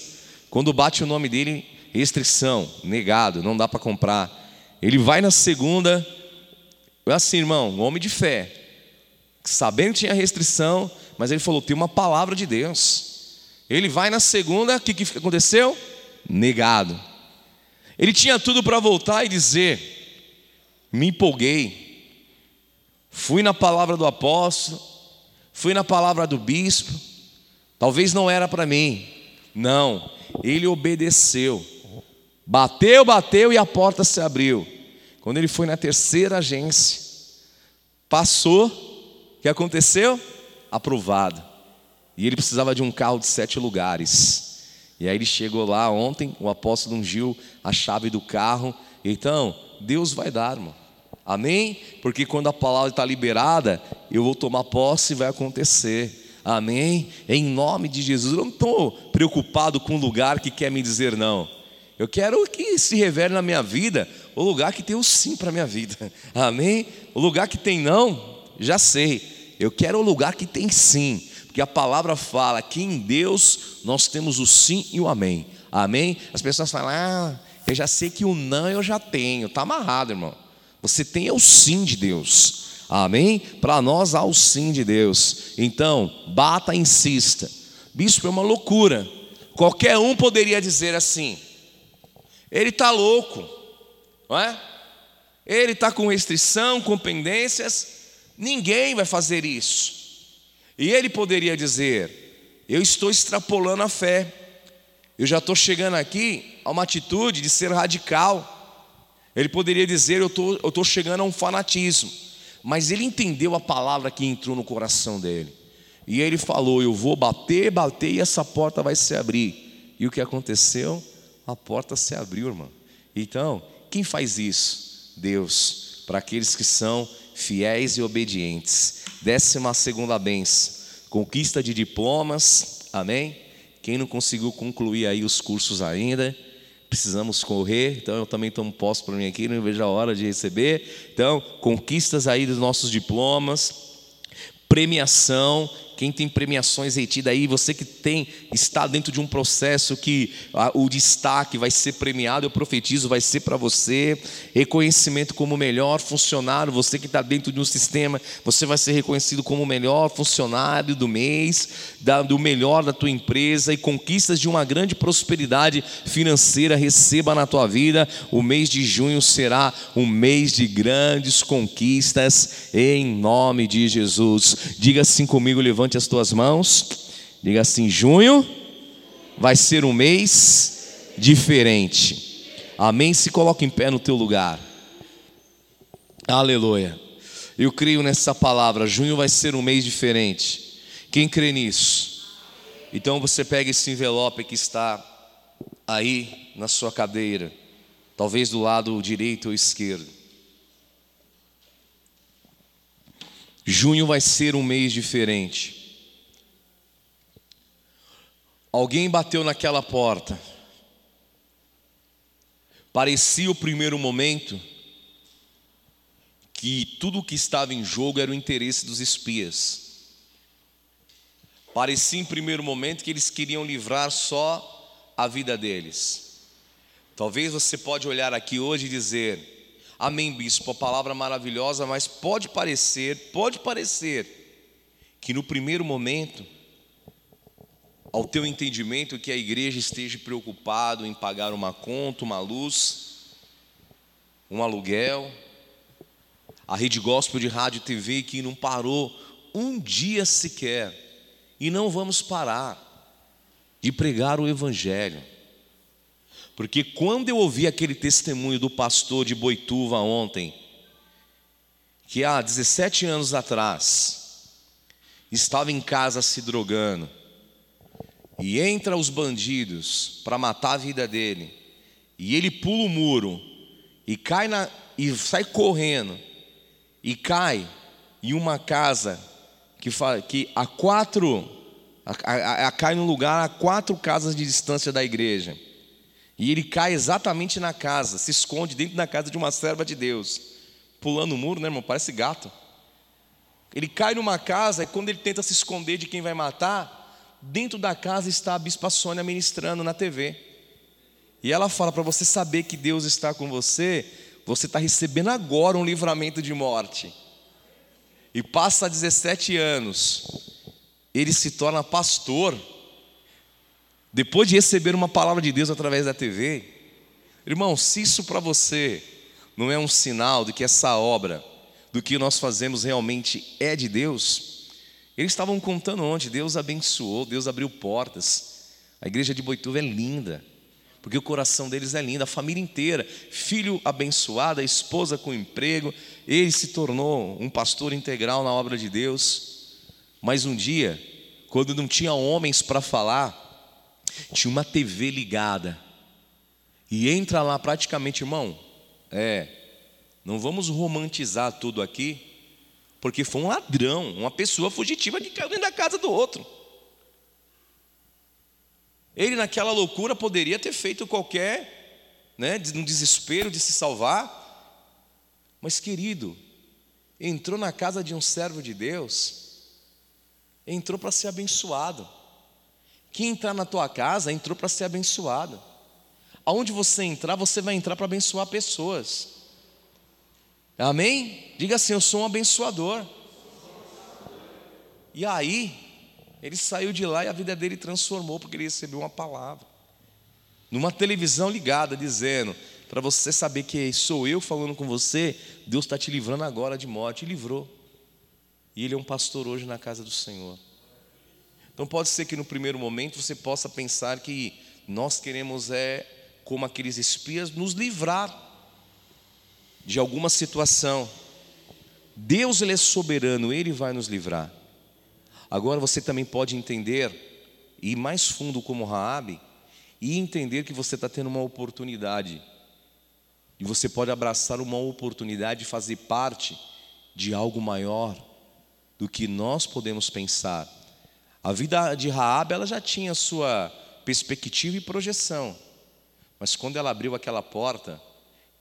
Quando bate o nome dele, restrição, negado, não dá para comprar. Ele vai na segunda, assim, irmão, um homem de fé, sabendo que tinha restrição, mas ele falou: tem uma palavra de Deus. Ele vai na segunda, o que, que aconteceu? Negado. Ele tinha tudo para voltar e dizer: me empolguei, fui na palavra do apóstolo, fui na palavra do bispo, talvez não era para mim, não, ele obedeceu, bateu, bateu e a porta se abriu. Quando ele foi na terceira agência, passou, o que aconteceu? Aprovado. E ele precisava de um carro de sete lugares. E aí ele chegou lá ontem, o apóstolo ungiu a chave do carro. Então, Deus vai dar, irmão. Amém? Porque quando a palavra está liberada, eu vou tomar posse e vai acontecer. Amém? Em nome de Jesus. Eu não estou preocupado com o lugar que quer me dizer não. Eu quero que se revele na minha vida o lugar que tem o sim para a minha vida. [LAUGHS] Amém? O lugar que tem não, já sei. Eu quero o lugar que tem sim. Porque a palavra fala que em Deus nós temos o sim e o amém. Amém? As pessoas falam, ah, eu já sei que o não eu já tenho. Está amarrado, irmão. Você tem o sim de Deus. Amém? Para nós há o sim de Deus. Então, bata, insista. Bispo, é uma loucura. Qualquer um poderia dizer assim: ele está louco, não é? Ele está com restrição, com pendências. Ninguém vai fazer isso. E ele poderia dizer: eu estou extrapolando a fé. Eu já estou chegando aqui a uma atitude de ser radical. Ele poderia dizer: Eu estou eu tô chegando a um fanatismo. Mas ele entendeu a palavra que entrou no coração dele. E ele falou: Eu vou bater, bater e essa porta vai se abrir. E o que aconteceu? A porta se abriu, irmão. Então, quem faz isso? Deus, para aqueles que são fiéis e obedientes. Décima segunda benção: conquista de diplomas, amém? Quem não conseguiu concluir aí os cursos ainda, precisamos correr, então eu também tomo posse para mim aqui, não vejo a hora de receber. Então, conquistas aí dos nossos diplomas, premiação, quem tem premiações retidas aí, você que tem está dentro de um processo que a, o destaque vai ser premiado, eu profetizo, vai ser para você. Reconhecimento como melhor funcionário, você que está dentro de um sistema, você vai ser reconhecido como melhor funcionário do mês, da, do melhor da tua empresa e conquistas de uma grande prosperidade financeira receba na tua vida. O mês de junho será um mês de grandes conquistas em nome de Jesus. Diga assim comigo, levante Levante as tuas mãos. Diga assim: junho vai ser um mês diferente. Amém? Se coloque em pé no teu lugar. Aleluia. Eu creio nessa palavra. Junho vai ser um mês diferente. Quem crê nisso? Então você pega esse envelope que está aí na sua cadeira, talvez do lado direito ou esquerdo. Junho vai ser um mês diferente. Alguém bateu naquela porta. Parecia o primeiro momento que tudo o que estava em jogo era o interesse dos espias. Parecia em primeiro momento que eles queriam livrar só a vida deles. Talvez você pode olhar aqui hoje e dizer: "Amém, bispo, a palavra maravilhosa, mas pode parecer, pode parecer que no primeiro momento ao teu entendimento que a igreja esteja preocupado em pagar uma conta, uma luz, um aluguel, a rede gospel de rádio e TV que não parou um dia sequer, e não vamos parar de pregar o evangelho. Porque quando eu ouvi aquele testemunho do pastor de Boituva ontem, que há 17 anos atrás estava em casa se drogando, e entra os bandidos para matar a vida dele, e ele pula o muro e cai na e sai correndo e cai em uma casa que que a quatro a, a, a, cai num lugar a quatro casas de distância da igreja. E ele cai exatamente na casa, se esconde dentro da casa de uma serva de Deus, pulando o muro, né, irmão? Parece gato. Ele cai numa casa e quando ele tenta se esconder de quem vai matar, dentro da casa está a Bispa Sônia ministrando na TV. E ela fala para você saber que Deus está com você, você está recebendo agora um livramento de morte. E passa 17 anos, ele se torna pastor, depois de receber uma palavra de Deus através da TV. Irmão, se isso para você não é um sinal de que essa obra, do que nós fazemos realmente é de Deus, eles estavam contando onde Deus abençoou, Deus abriu portas. A igreja de Boituva é linda, porque o coração deles é lindo, a família inteira, filho abençoado, a esposa com emprego, ele se tornou um pastor integral na obra de Deus. Mas um dia, quando não tinha homens para falar, tinha uma TV ligada. E entra lá praticamente, irmão, é, Não vamos romantizar tudo aqui, porque foi um ladrão, uma pessoa fugitiva que caiu dentro da casa do outro. Ele, naquela loucura, poderia ter feito qualquer, né, no desespero de se salvar. Mas, querido, entrou na casa de um servo de Deus, entrou para ser abençoado. Quem entrar na tua casa entrou para ser abençoado. Aonde você entrar, você vai entrar para abençoar pessoas. Amém? Diga assim: Eu sou um abençoador. E aí, ele saiu de lá e a vida dele transformou, porque ele recebeu uma palavra. Numa televisão ligada, dizendo: Para você saber que sou eu falando com você, Deus está te livrando agora de morte. E livrou. E ele é um pastor hoje na casa do Senhor. Então pode ser que no primeiro momento você possa pensar que nós queremos é, como aqueles espias, nos livrar de alguma situação. Deus ele é soberano, ele vai nos livrar. Agora você também pode entender, e ir mais fundo como Raabe, e entender que você está tendo uma oportunidade. E você pode abraçar uma oportunidade de fazer parte de algo maior do que nós podemos pensar. A vida de Raabe, ela já tinha sua perspectiva e projeção. Mas quando ela abriu aquela porta,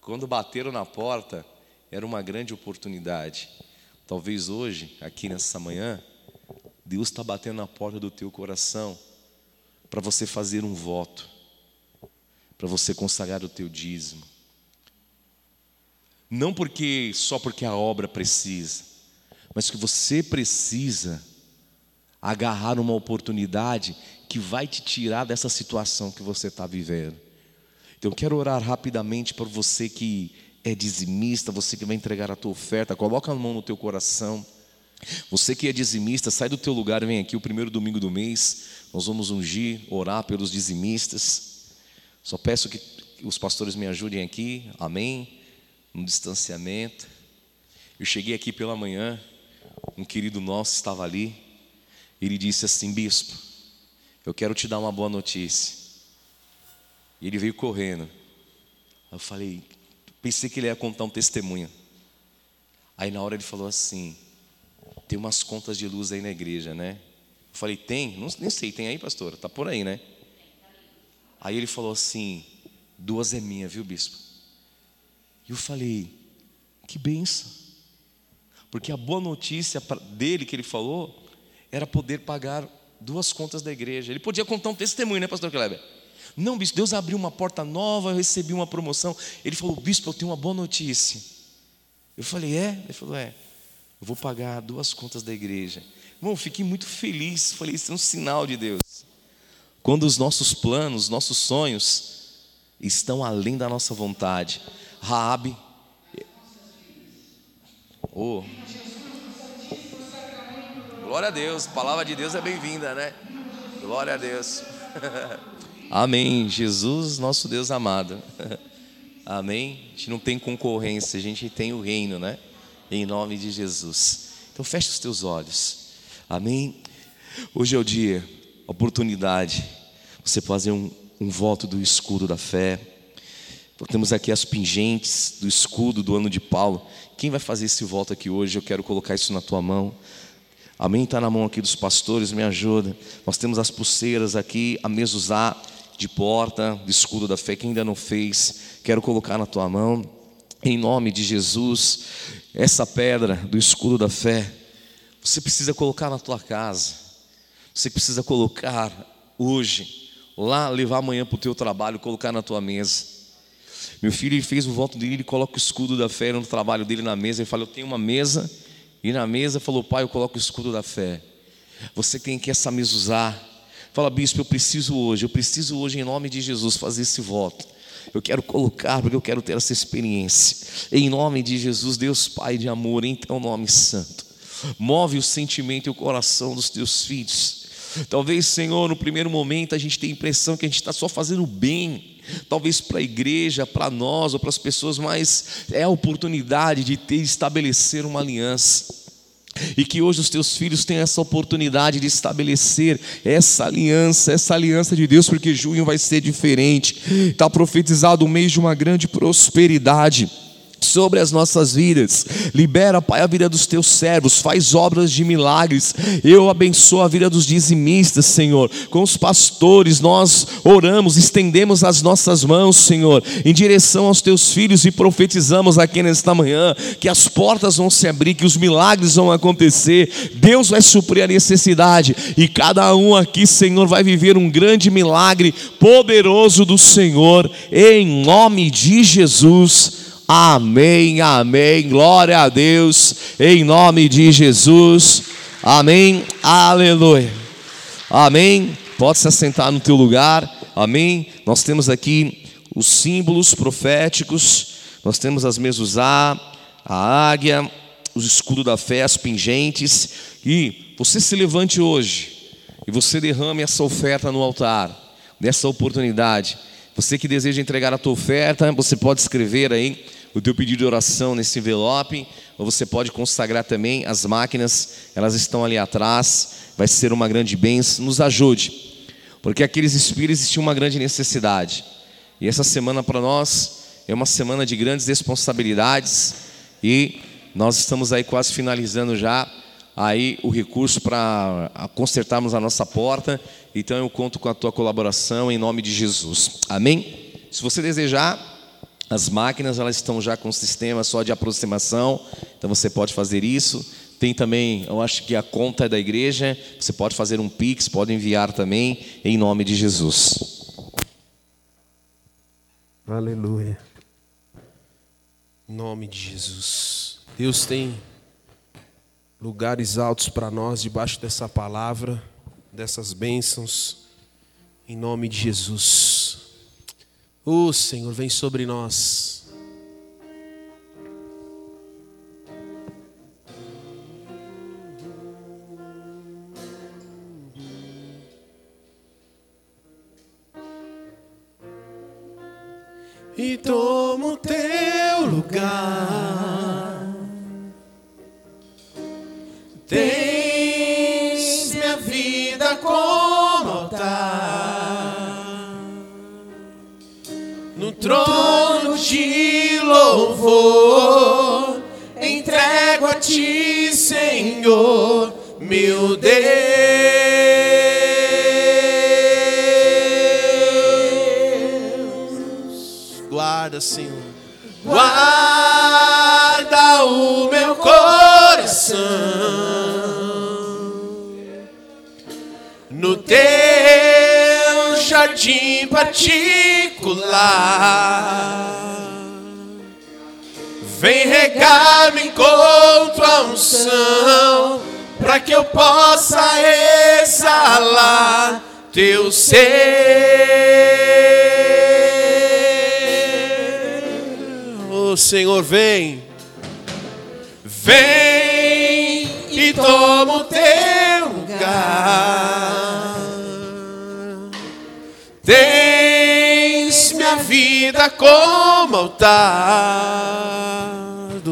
quando bateram na porta, era uma grande oportunidade. Talvez hoje, aqui nessa manhã, Deus está batendo na porta do teu coração para você fazer um voto, para você consagrar o teu dízimo. Não porque só porque a obra precisa, mas que você precisa agarrar uma oportunidade que vai te tirar dessa situação que você está vivendo. Então eu quero orar rapidamente para você que é dizimista, você que vai entregar a tua oferta, coloca a mão no teu coração. Você que é dizimista, sai do teu lugar vem aqui o primeiro domingo do mês. Nós vamos ungir, orar pelos dizimistas. Só peço que os pastores me ajudem aqui, amém? No distanciamento. Eu cheguei aqui pela manhã, um querido nosso estava ali. Ele disse assim: Bispo, eu quero te dar uma boa notícia. E ele veio correndo. Eu falei, pensei que ele ia contar um testemunho. Aí na hora ele falou assim: tem umas contas de luz aí na igreja, né? Eu falei, tem? Não, nem sei, tem aí, pastor? Tá por aí, né? Aí ele falou assim: duas é minha, viu, bispo? E eu falei, que benção. Porque a boa notícia dele que ele falou era poder pagar duas contas da igreja. Ele podia contar um testemunho, né, pastor Kleber? Não, bispo, Deus abriu uma porta nova, eu recebi uma promoção. Ele falou, bispo, eu tenho uma boa notícia. Eu falei, é? Ele falou, é. Eu vou pagar duas contas da igreja. Irmão, fiquei muito feliz. Falei, isso é um sinal de Deus. Quando os nossos planos, nossos sonhos estão além da nossa vontade. Raabe. Oh. Glória a Deus. A palavra de Deus é bem-vinda, né? Glória a Deus. [LAUGHS] Amém. Jesus, nosso Deus amado. [LAUGHS] Amém. A gente não tem concorrência, a gente tem o reino, né? em nome de Jesus. Então feche os teus olhos. Amém. Hoje é o dia, oportunidade, você fazer um, um voto do escudo da fé. Temos aqui as pingentes do escudo do ano de Paulo. Quem vai fazer esse voto aqui hoje? Eu quero colocar isso na tua mão. Amém? Está na mão aqui dos pastores, me ajuda. Nós temos as pulseiras aqui, a mezuzá de porta, do escudo da fé. Quem ainda não fez, quero colocar na tua mão. Em nome de Jesus, essa pedra do escudo da fé, você precisa colocar na tua casa. Você precisa colocar hoje, lá levar amanhã para o teu trabalho, colocar na tua mesa. Meu filho ele fez o voto dele, ele coloca o escudo da fé no trabalho dele na mesa. Ele fala: Eu tenho uma mesa, e na mesa falou: Pai, eu coloco o escudo da fé. Você tem que essa mesa usar. Fala, bispo, eu preciso hoje, eu preciso hoje, em nome de Jesus, fazer esse voto. Eu quero colocar, porque eu quero ter essa experiência. Em nome de Jesus, Deus Pai de amor, em teu nome santo. Move o sentimento e o coração dos teus filhos. Talvez, Senhor, no primeiro momento a gente tem a impressão que a gente está só fazendo bem. Talvez para a igreja, para nós ou para as pessoas, mas é a oportunidade de ter estabelecer uma aliança. E que hoje os teus filhos tenham essa oportunidade de estabelecer essa aliança, essa aliança de Deus, porque junho vai ser diferente. Está profetizado o mês de uma grande prosperidade. Sobre as nossas vidas. Libera, Pai, a vida dos teus servos, faz obras de milagres. Eu abençoo a vida dos dizimistas, Senhor. Com os pastores, nós oramos, estendemos as nossas mãos, Senhor, em direção aos teus filhos e profetizamos aqui nesta manhã que as portas vão se abrir, que os milagres vão acontecer. Deus vai suprir a necessidade e cada um aqui, Senhor, vai viver um grande milagre poderoso do Senhor, em nome de Jesus. Amém, amém. Glória a Deus, em nome de Jesus. Amém, aleluia. Amém. Pode se assentar no teu lugar. Amém. Nós temos aqui os símbolos proféticos. Nós temos as mesuzá, a águia, os escudos da fé, as pingentes. E você se levante hoje e você derrame essa oferta no altar, dessa oportunidade. Você que deseja entregar a tua oferta, você pode escrever aí o teu pedido de oração nesse envelope, ou você pode consagrar também as máquinas, elas estão ali atrás, vai ser uma grande bênção, nos ajude, porque aqueles espíritos tinham uma grande necessidade, e essa semana para nós é uma semana de grandes responsabilidades, e nós estamos aí quase finalizando já aí o recurso para consertarmos a nossa porta, então eu conto com a tua colaboração em nome de Jesus, amém? Se você desejar, as máquinas elas estão já com sistema só de aproximação, então você pode fazer isso. Tem também, eu acho que a conta da igreja, você pode fazer um Pix, pode enviar também, em nome de Jesus. Aleluia. Em nome de Jesus. Deus tem lugares altos para nós debaixo dessa palavra, dessas bênçãos, em nome de Jesus. O Senhor vem sobre nós.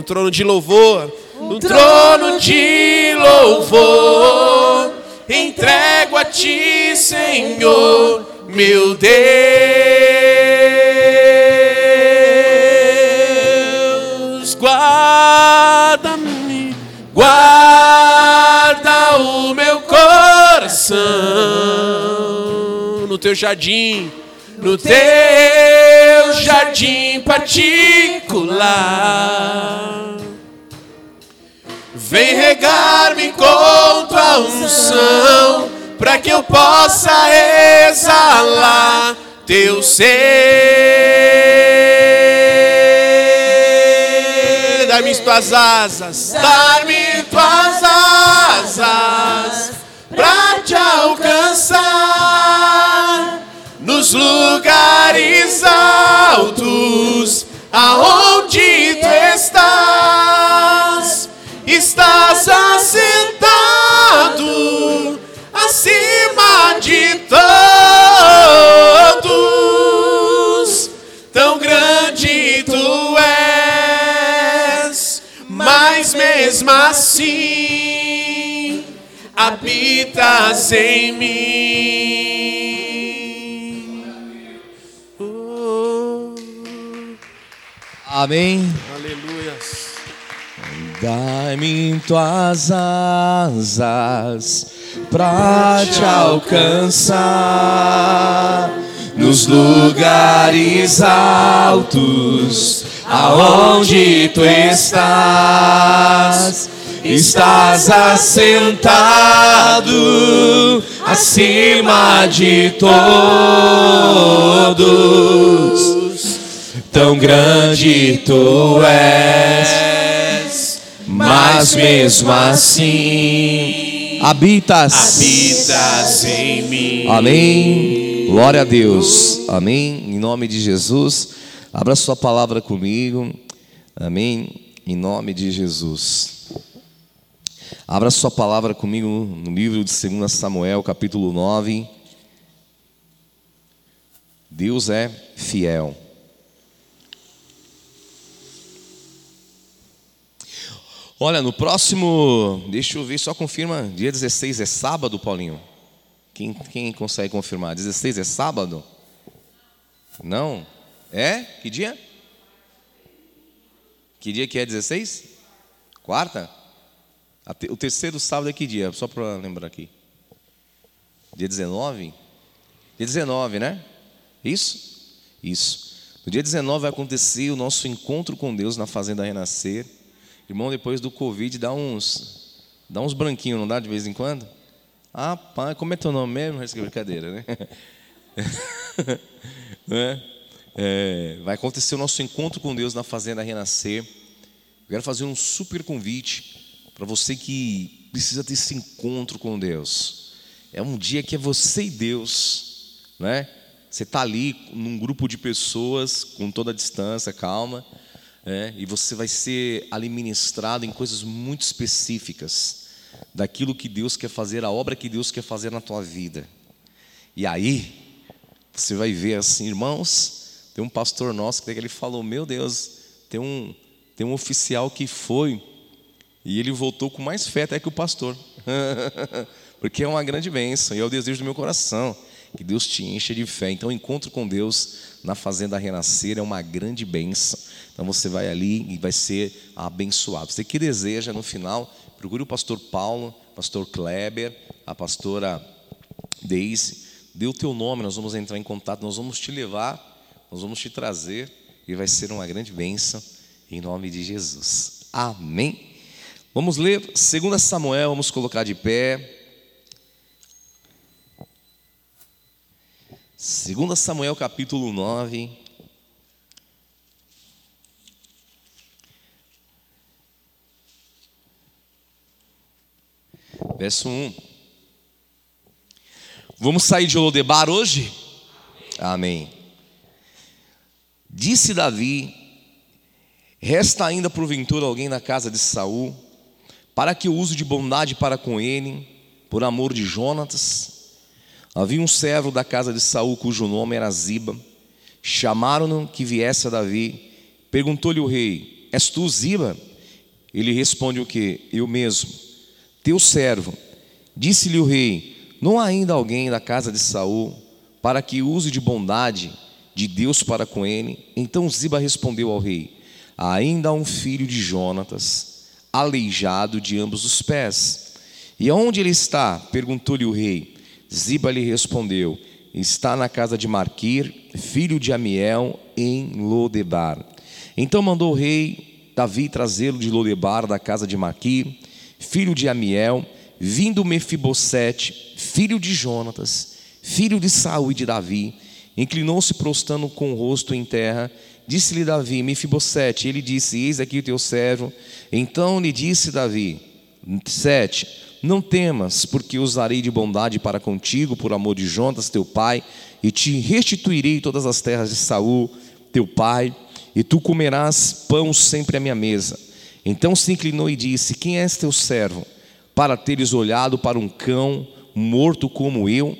Trono de louvor, do trono de louvor, entrego a ti, Senhor, meu Deus. Guarda-me, guarda o meu coração. No teu jardim no teu jardim particular. Vem regar-me com tua unção, para que eu possa exalar teu ser. Dá-me tuas asas, dá-me tuas asas, para te alcançar nos lugares altos, aonde tu estás, estás assentado acima de todos, tão grande tu és, mas mesmo assim habitas em mim. Amém. Aleluia. Dai-me em tuas asas pra te alcançar nos lugares altos, aonde tu estás. Estás assentado acima de todos, tão grande tu és, mas mesmo assim habitas, habitas em mim. Amém. Glória a Deus. Amém. Em nome de Jesus. Abra sua palavra comigo. Amém. Em nome de Jesus. Abra sua palavra comigo no livro de 2 Samuel, capítulo 9. Deus é fiel. Olha, no próximo, deixa eu ver, só confirma, dia 16 é sábado, Paulinho? Quem, quem consegue confirmar? 16 é sábado? Não? É? Que dia? Que dia que é 16? Quarta? O terceiro sábado é que dia? Só para lembrar aqui. Dia 19? Dia 19, né? Isso? Isso. No dia 19 vai acontecer o nosso encontro com Deus na Fazenda Renascer. Irmão, depois do Covid dá uns, dá uns branquinhos, não dá de vez em quando? Ah, pai, como é teu nome mesmo? Essa brincadeira, né? [LAUGHS] né? É, vai acontecer o nosso encontro com Deus na Fazenda Renascer. Eu quero fazer um super convite para você que precisa ter esse encontro com Deus. É um dia que é você e Deus, né? Você está ali num grupo de pessoas com toda a distância, calma, é, e você vai ser ali ministrado em coisas muito específicas daquilo que Deus quer fazer, a obra que Deus quer fazer na tua vida. E aí, você vai ver assim, irmãos, tem um pastor nosso que ele falou: Meu Deus, tem um, tem um oficial que foi e ele voltou com mais fé até que o pastor, [LAUGHS] porque é uma grande bênção e é o desejo do meu coração. Que Deus te encha de fé. Então, o encontro com Deus na Fazenda Renascer é uma grande bênção. Então, você vai ali e vai ser abençoado. Você que deseja, no final, procure o pastor Paulo, pastor Kleber, a pastora Deise. Dê o teu nome, nós vamos entrar em contato, nós vamos te levar, nós vamos te trazer e vai ser uma grande bênção em nome de Jesus. Amém. Vamos ler 2 Samuel, vamos colocar de pé. 2 Samuel capítulo 9. Verso 1. Vamos sair de Lodebar hoje? Amém. Disse Davi: Resta ainda porventura alguém na casa de Saul, para que eu use de bondade para com ele, por amor de Jonatas? Havia um servo da casa de Saul cujo nome era Ziba. Chamaram-no que viesse a Davi. Perguntou-lhe o rei: És tu Ziba? Ele responde o que? Eu mesmo. Teu servo. Disse-lhe o rei: Não há ainda alguém da casa de Saul para que use de bondade de Deus para com ele? Então Ziba respondeu ao rei: Ainda há um filho de Jonatas, aleijado de ambos os pés. E aonde ele está? Perguntou-lhe o rei. Ziba lhe respondeu: Está na casa de Marquir, filho de Amiel, em Lodebar. Então mandou o rei Davi trazê-lo de Lodebar, da casa de Marquir, filho de Amiel, vindo Mefibosete, filho de Jonatas, filho de Saul e de Davi, inclinou-se prostando com o rosto em terra. Disse-lhe Davi, Mefibosete, ele disse: Eis aqui o teu servo. Então lhe disse Davi: Sete não temas, porque usarei de bondade para contigo, por amor de Jonas, teu pai, e te restituirei todas as terras de Saul, teu pai, e tu comerás pão sempre à minha mesa. Então se inclinou e disse: Quem és teu servo, para teres olhado para um cão morto como eu?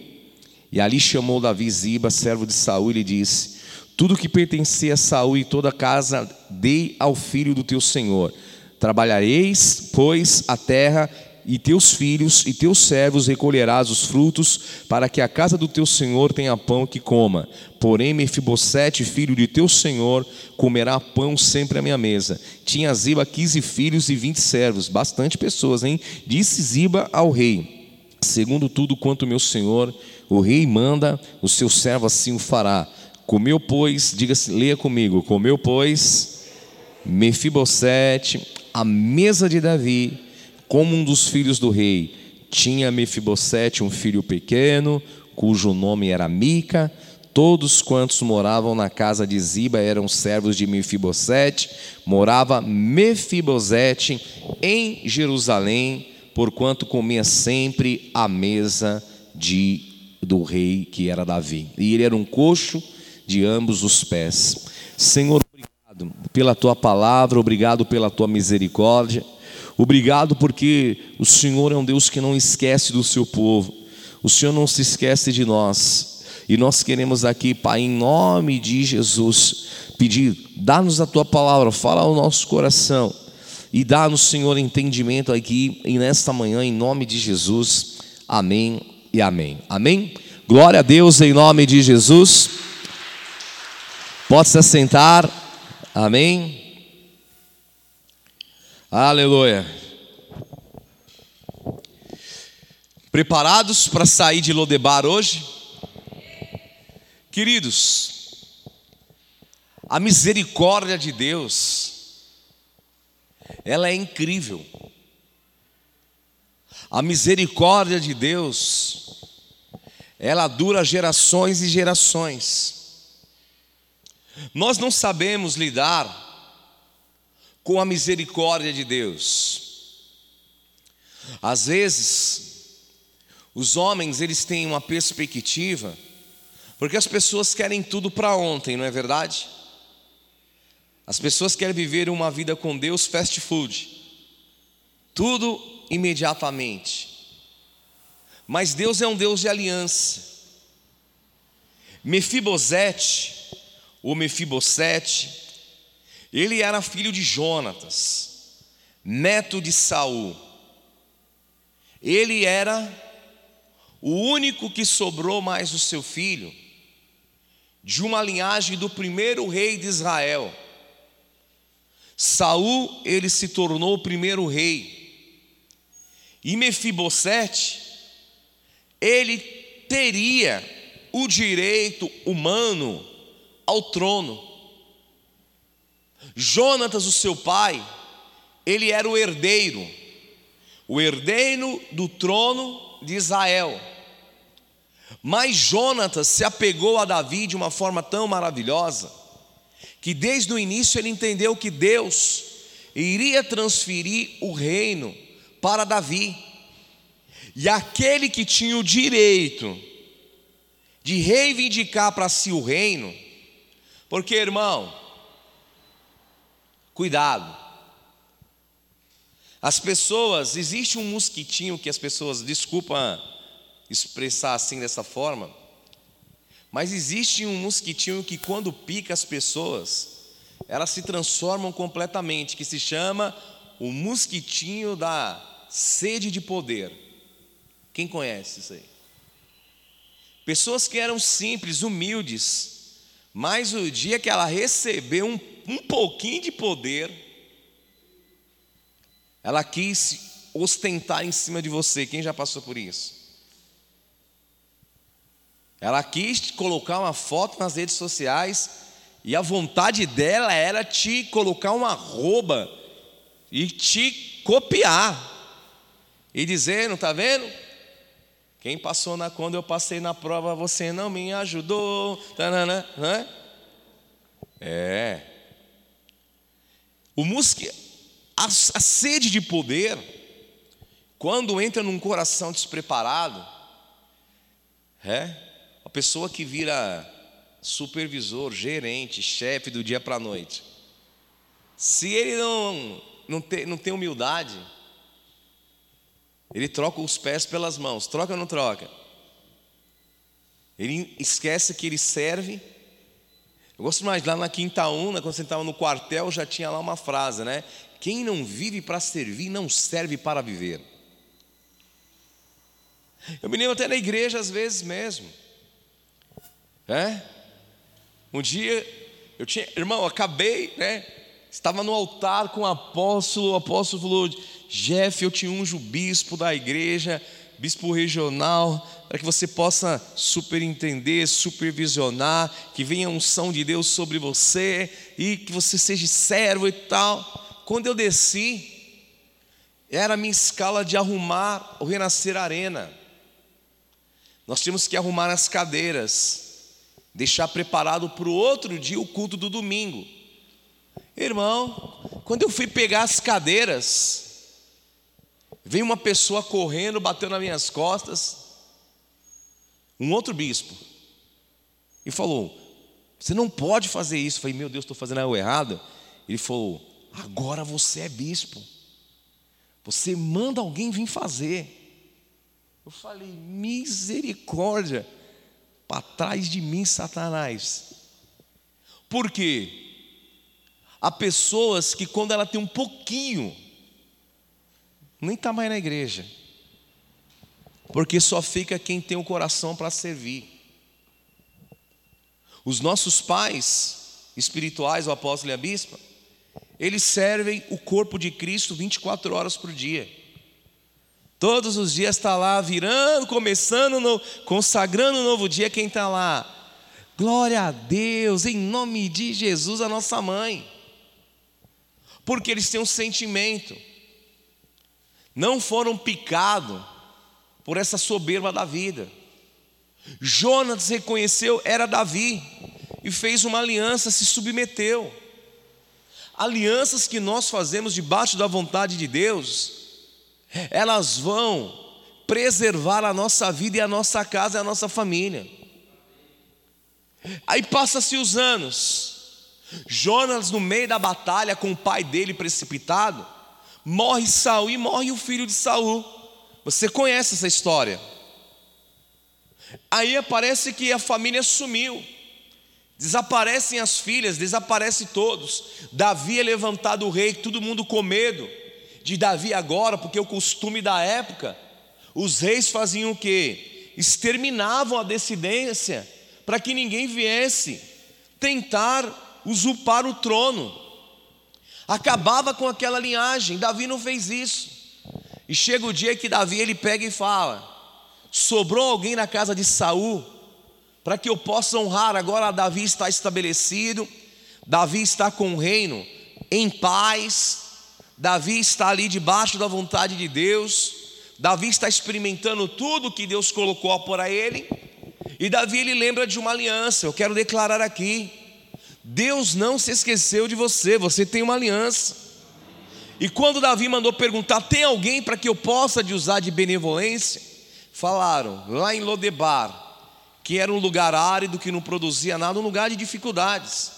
E ali chamou Davi Ziba, servo de Saul, e lhe disse: Tudo que pertencia a Saul e toda a casa dei ao filho do teu senhor. Trabalhareis, pois, a terra e teus filhos e teus servos recolherás os frutos, para que a casa do teu senhor tenha pão que coma. Porém, Mefibosete, filho de teu senhor, comerá pão sempre à minha mesa. Tinha Ziba quinze filhos e vinte servos, bastante pessoas, hein? Disse Ziba ao rei: Segundo tudo quanto meu senhor, o rei manda, o seu servo assim o fará. Comeu, pois, diga-se, leia comigo, comeu, pois, Mefibosete, a mesa de Davi, como um dos filhos do rei. Tinha Mefibosete um filho pequeno, cujo nome era Mica. Todos quantos moravam na casa de Ziba eram servos de Mefibosete. Morava Mefibosete em Jerusalém, porquanto comia sempre à mesa de, do rei que era Davi. E ele era um coxo de ambos os pés. Senhor, obrigado pela tua palavra, obrigado pela tua misericórdia. Obrigado porque o Senhor é um Deus que não esquece do seu povo. O Senhor não se esquece de nós. E nós queremos aqui, Pai, em nome de Jesus, pedir, dá-nos a tua palavra, fala ao nosso coração e dá-nos, Senhor, entendimento aqui e nesta manhã, em nome de Jesus. Amém e amém. Amém? Glória a Deus em nome de Jesus. Pode se assentar. Amém. Aleluia. Preparados para sair de Lodebar hoje? Queridos, a misericórdia de Deus, ela é incrível. A misericórdia de Deus, ela dura gerações e gerações. Nós não sabemos lidar com a misericórdia de Deus. Às vezes, os homens eles têm uma perspectiva, porque as pessoas querem tudo para ontem, não é verdade? As pessoas querem viver uma vida com Deus fast food, tudo imediatamente. Mas Deus é um Deus de aliança. Mefibosete, ou Mefibosete, ele era filho de Jonatas, neto de Saul. Ele era o único que sobrou mais o seu filho, de uma linhagem do primeiro rei de Israel. Saul, ele se tornou o primeiro rei. E Mefibosete, ele teria o direito humano ao trono. Jonatas, o seu pai, ele era o herdeiro, o herdeiro do trono de Israel. Mas Jonatas se apegou a Davi de uma forma tão maravilhosa, que desde o início ele entendeu que Deus iria transferir o reino para Davi. E aquele que tinha o direito de reivindicar para si o reino, porque irmão, Cuidado. As pessoas, existe um mosquitinho que as pessoas, desculpa expressar assim dessa forma, mas existe um mosquitinho que quando pica as pessoas, elas se transformam completamente, que se chama o mosquitinho da sede de poder. Quem conhece isso aí? Pessoas que eram simples, humildes, mas o dia que ela recebeu um um pouquinho de poder, ela quis ostentar em cima de você. Quem já passou por isso? Ela quis colocar uma foto nas redes sociais e a vontade dela era te colocar uma arroba e te copiar e dizer, não tá vendo? Quem passou na quando eu passei na prova, você não me ajudou, tanana, né? É. O musque, a, a sede de poder, quando entra num coração despreparado, é a pessoa que vira supervisor, gerente, chefe do dia para a noite. Se ele não, não, tem, não tem humildade, ele troca os pés pelas mãos. Troca ou não troca? Ele esquece que ele serve eu gosto mais, lá na Quinta Una, quando você estava no quartel, já tinha lá uma frase, né? Quem não vive para servir, não serve para viver. Eu me lembro até na igreja às vezes mesmo. É? Um dia eu tinha, irmão, acabei, né? Estava no altar com o apóstolo, o apóstolo falou: Jeff, eu te unjo bispo da igreja, bispo regional, para que você possa superentender, supervisionar, que venha a unção de Deus sobre você e que você seja servo e tal. Quando eu desci, era a minha escala de arrumar o Renascer Arena. Nós tínhamos que arrumar as cadeiras, deixar preparado para o outro dia o culto do domingo. Irmão, quando eu fui pegar as cadeiras, veio uma pessoa correndo, bateu nas minhas costas, um outro bispo, e falou: Você não pode fazer isso. Eu falei: Meu Deus, estou fazendo algo errado. Ele falou: Agora você é bispo, você manda alguém vir fazer. Eu falei: Misericórdia, para trás de mim, Satanás. Por quê? Há pessoas que, quando ela tem um pouquinho, nem está mais na igreja, porque só fica quem tem o coração para servir. Os nossos pais espirituais, o apóstolo e a bispa, eles servem o corpo de Cristo 24 horas por dia. Todos os dias está lá virando, começando, no, consagrando um novo dia. Quem está lá? Glória a Deus, em nome de Jesus, a nossa mãe. Porque eles têm um sentimento. Não foram picados por essa soberba da vida. Jonas reconheceu, era Davi, e fez uma aliança, se submeteu. Alianças que nós fazemos debaixo da vontade de Deus, elas vão preservar a nossa vida e a nossa casa e a nossa família. Aí passa-se os anos, Jonas, no meio da batalha com o pai dele precipitado, morre Saul e morre o filho de Saul. Você conhece essa história? Aí aparece que a família sumiu. Desaparecem as filhas, desaparece todos. Davi é levantado o rei, todo mundo com medo de Davi agora, porque o costume da época, os reis faziam o que? Exterminavam a descendência para que ninguém viesse tentar usurpar o trono. Acabava com aquela linhagem. Davi não fez isso. E chega o dia que Davi ele pega e fala: sobrou alguém na casa de Saul para que eu possa honrar. Agora Davi está estabelecido, Davi está com o reino em paz. Davi está ali debaixo da vontade de Deus. Davi está experimentando tudo que Deus colocou para ele. E Davi ele lembra de uma aliança. Eu quero declarar aqui: Deus não se esqueceu de você. Você tem uma aliança. E quando Davi mandou perguntar: tem alguém para que eu possa de usar de benevolência? Falaram, lá em Lodebar, que era um lugar árido que não produzia nada, um lugar de dificuldades.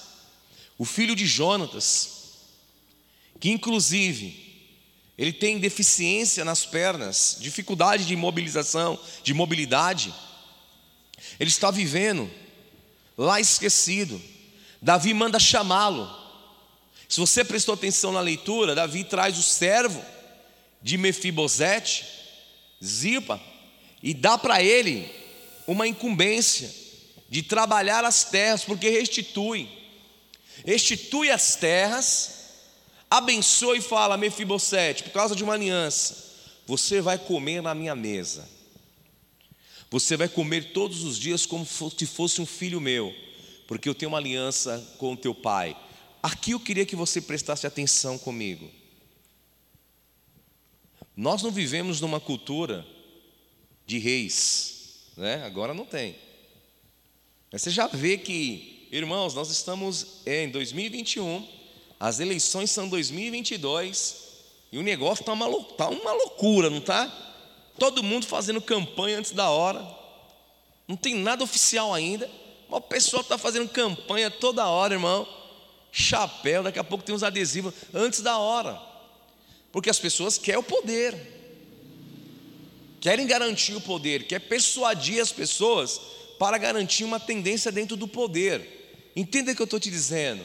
O filho de Jonatas, que inclusive ele tem deficiência nas pernas, dificuldade de mobilização, de mobilidade. Ele está vivendo lá esquecido. Davi manda chamá-lo. Se você prestou atenção na leitura, Davi traz o servo de Mefibosete, Zipa, e dá para ele uma incumbência de trabalhar as terras, porque restitui. Restitui as terras, abençoa e fala: Mefibosete, por causa de uma aliança, você vai comer na minha mesa. Você vai comer todos os dias como se fosse um filho meu, porque eu tenho uma aliança com o teu pai. Aqui eu queria que você prestasse atenção comigo. Nós não vivemos numa cultura de reis, né? Agora não tem. Mas você já vê que, irmãos, nós estamos em 2021, as eleições são 2022 e o negócio está uma, tá uma loucura, não está? Todo mundo fazendo campanha antes da hora, não tem nada oficial ainda, mas o pessoal está fazendo campanha toda hora, irmão chapéu, daqui a pouco tem uns adesivos antes da hora. Porque as pessoas querem o poder. Querem garantir o poder, quer persuadir as pessoas para garantir uma tendência dentro do poder. Entenda o que eu estou te dizendo.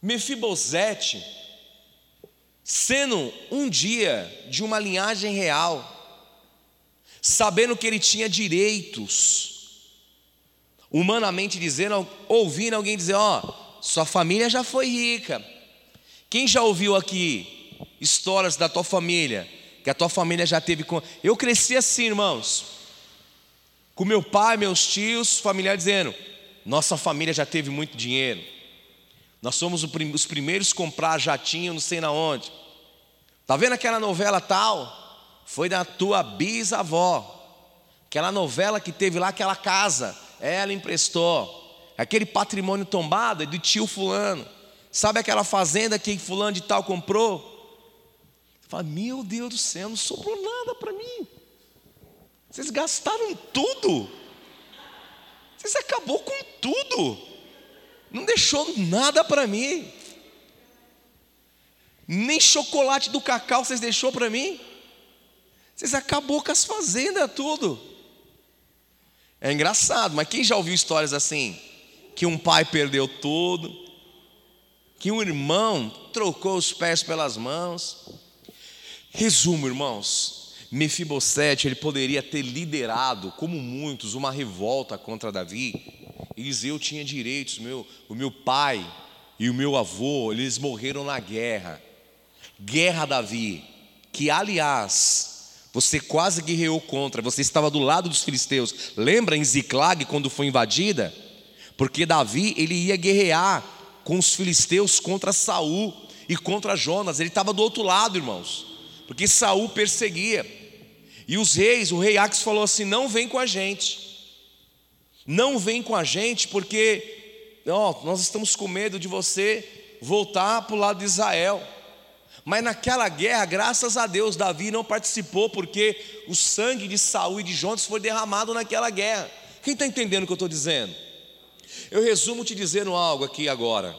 Mefibosete, sendo um dia de uma linhagem real, sabendo que ele tinha direitos, humanamente dizendo, ouvindo alguém dizer: Ó, oh, sua família já foi rica. Quem já ouviu aqui histórias da tua família? Que a tua família já teve. Eu cresci assim, irmãos, com meu pai, meus tios, familiares dizendo: Nossa família já teve muito dinheiro. Nós somos os primeiros a comprar jatinho, não sei na onde. Tá vendo aquela novela tal? Foi da tua bisavó. Aquela novela que teve lá, aquela casa, ela emprestou. Aquele patrimônio tombado é do tio Fulano. Sabe aquela fazenda que Fulano de Tal comprou? Fala, meu Deus do céu, não sobrou nada para mim. Vocês gastaram tudo. Vocês acabou com tudo. Não deixou nada para mim. Nem chocolate do cacau vocês deixou para mim. Vocês acabou com as fazendas tudo. É engraçado, mas quem já ouviu histórias assim? Que um pai perdeu tudo, que um irmão trocou os pés pelas mãos. Resumo, irmãos, Mefibosete, ele poderia ter liderado, como muitos, uma revolta contra Davi. Eliseu tinha direitos, meu, o meu pai e o meu avô, eles morreram na guerra. Guerra Davi, que aliás, você quase guerreou contra, você estava do lado dos filisteus. Lembra em Ziclag quando foi invadida? Porque Davi, ele ia guerrear com os filisteus contra Saul e contra Jonas. Ele estava do outro lado, irmãos. Porque Saul perseguia. E os reis, o rei Ax falou assim: "Não vem com a gente. Não vem com a gente porque ó, nós estamos com medo de você voltar para o lado de Israel." Mas naquela guerra, graças a Deus, Davi não participou, porque o sangue de Saul e de Jonas foi derramado naquela guerra. Quem está entendendo o que eu estou dizendo? Eu resumo te dizendo algo aqui agora.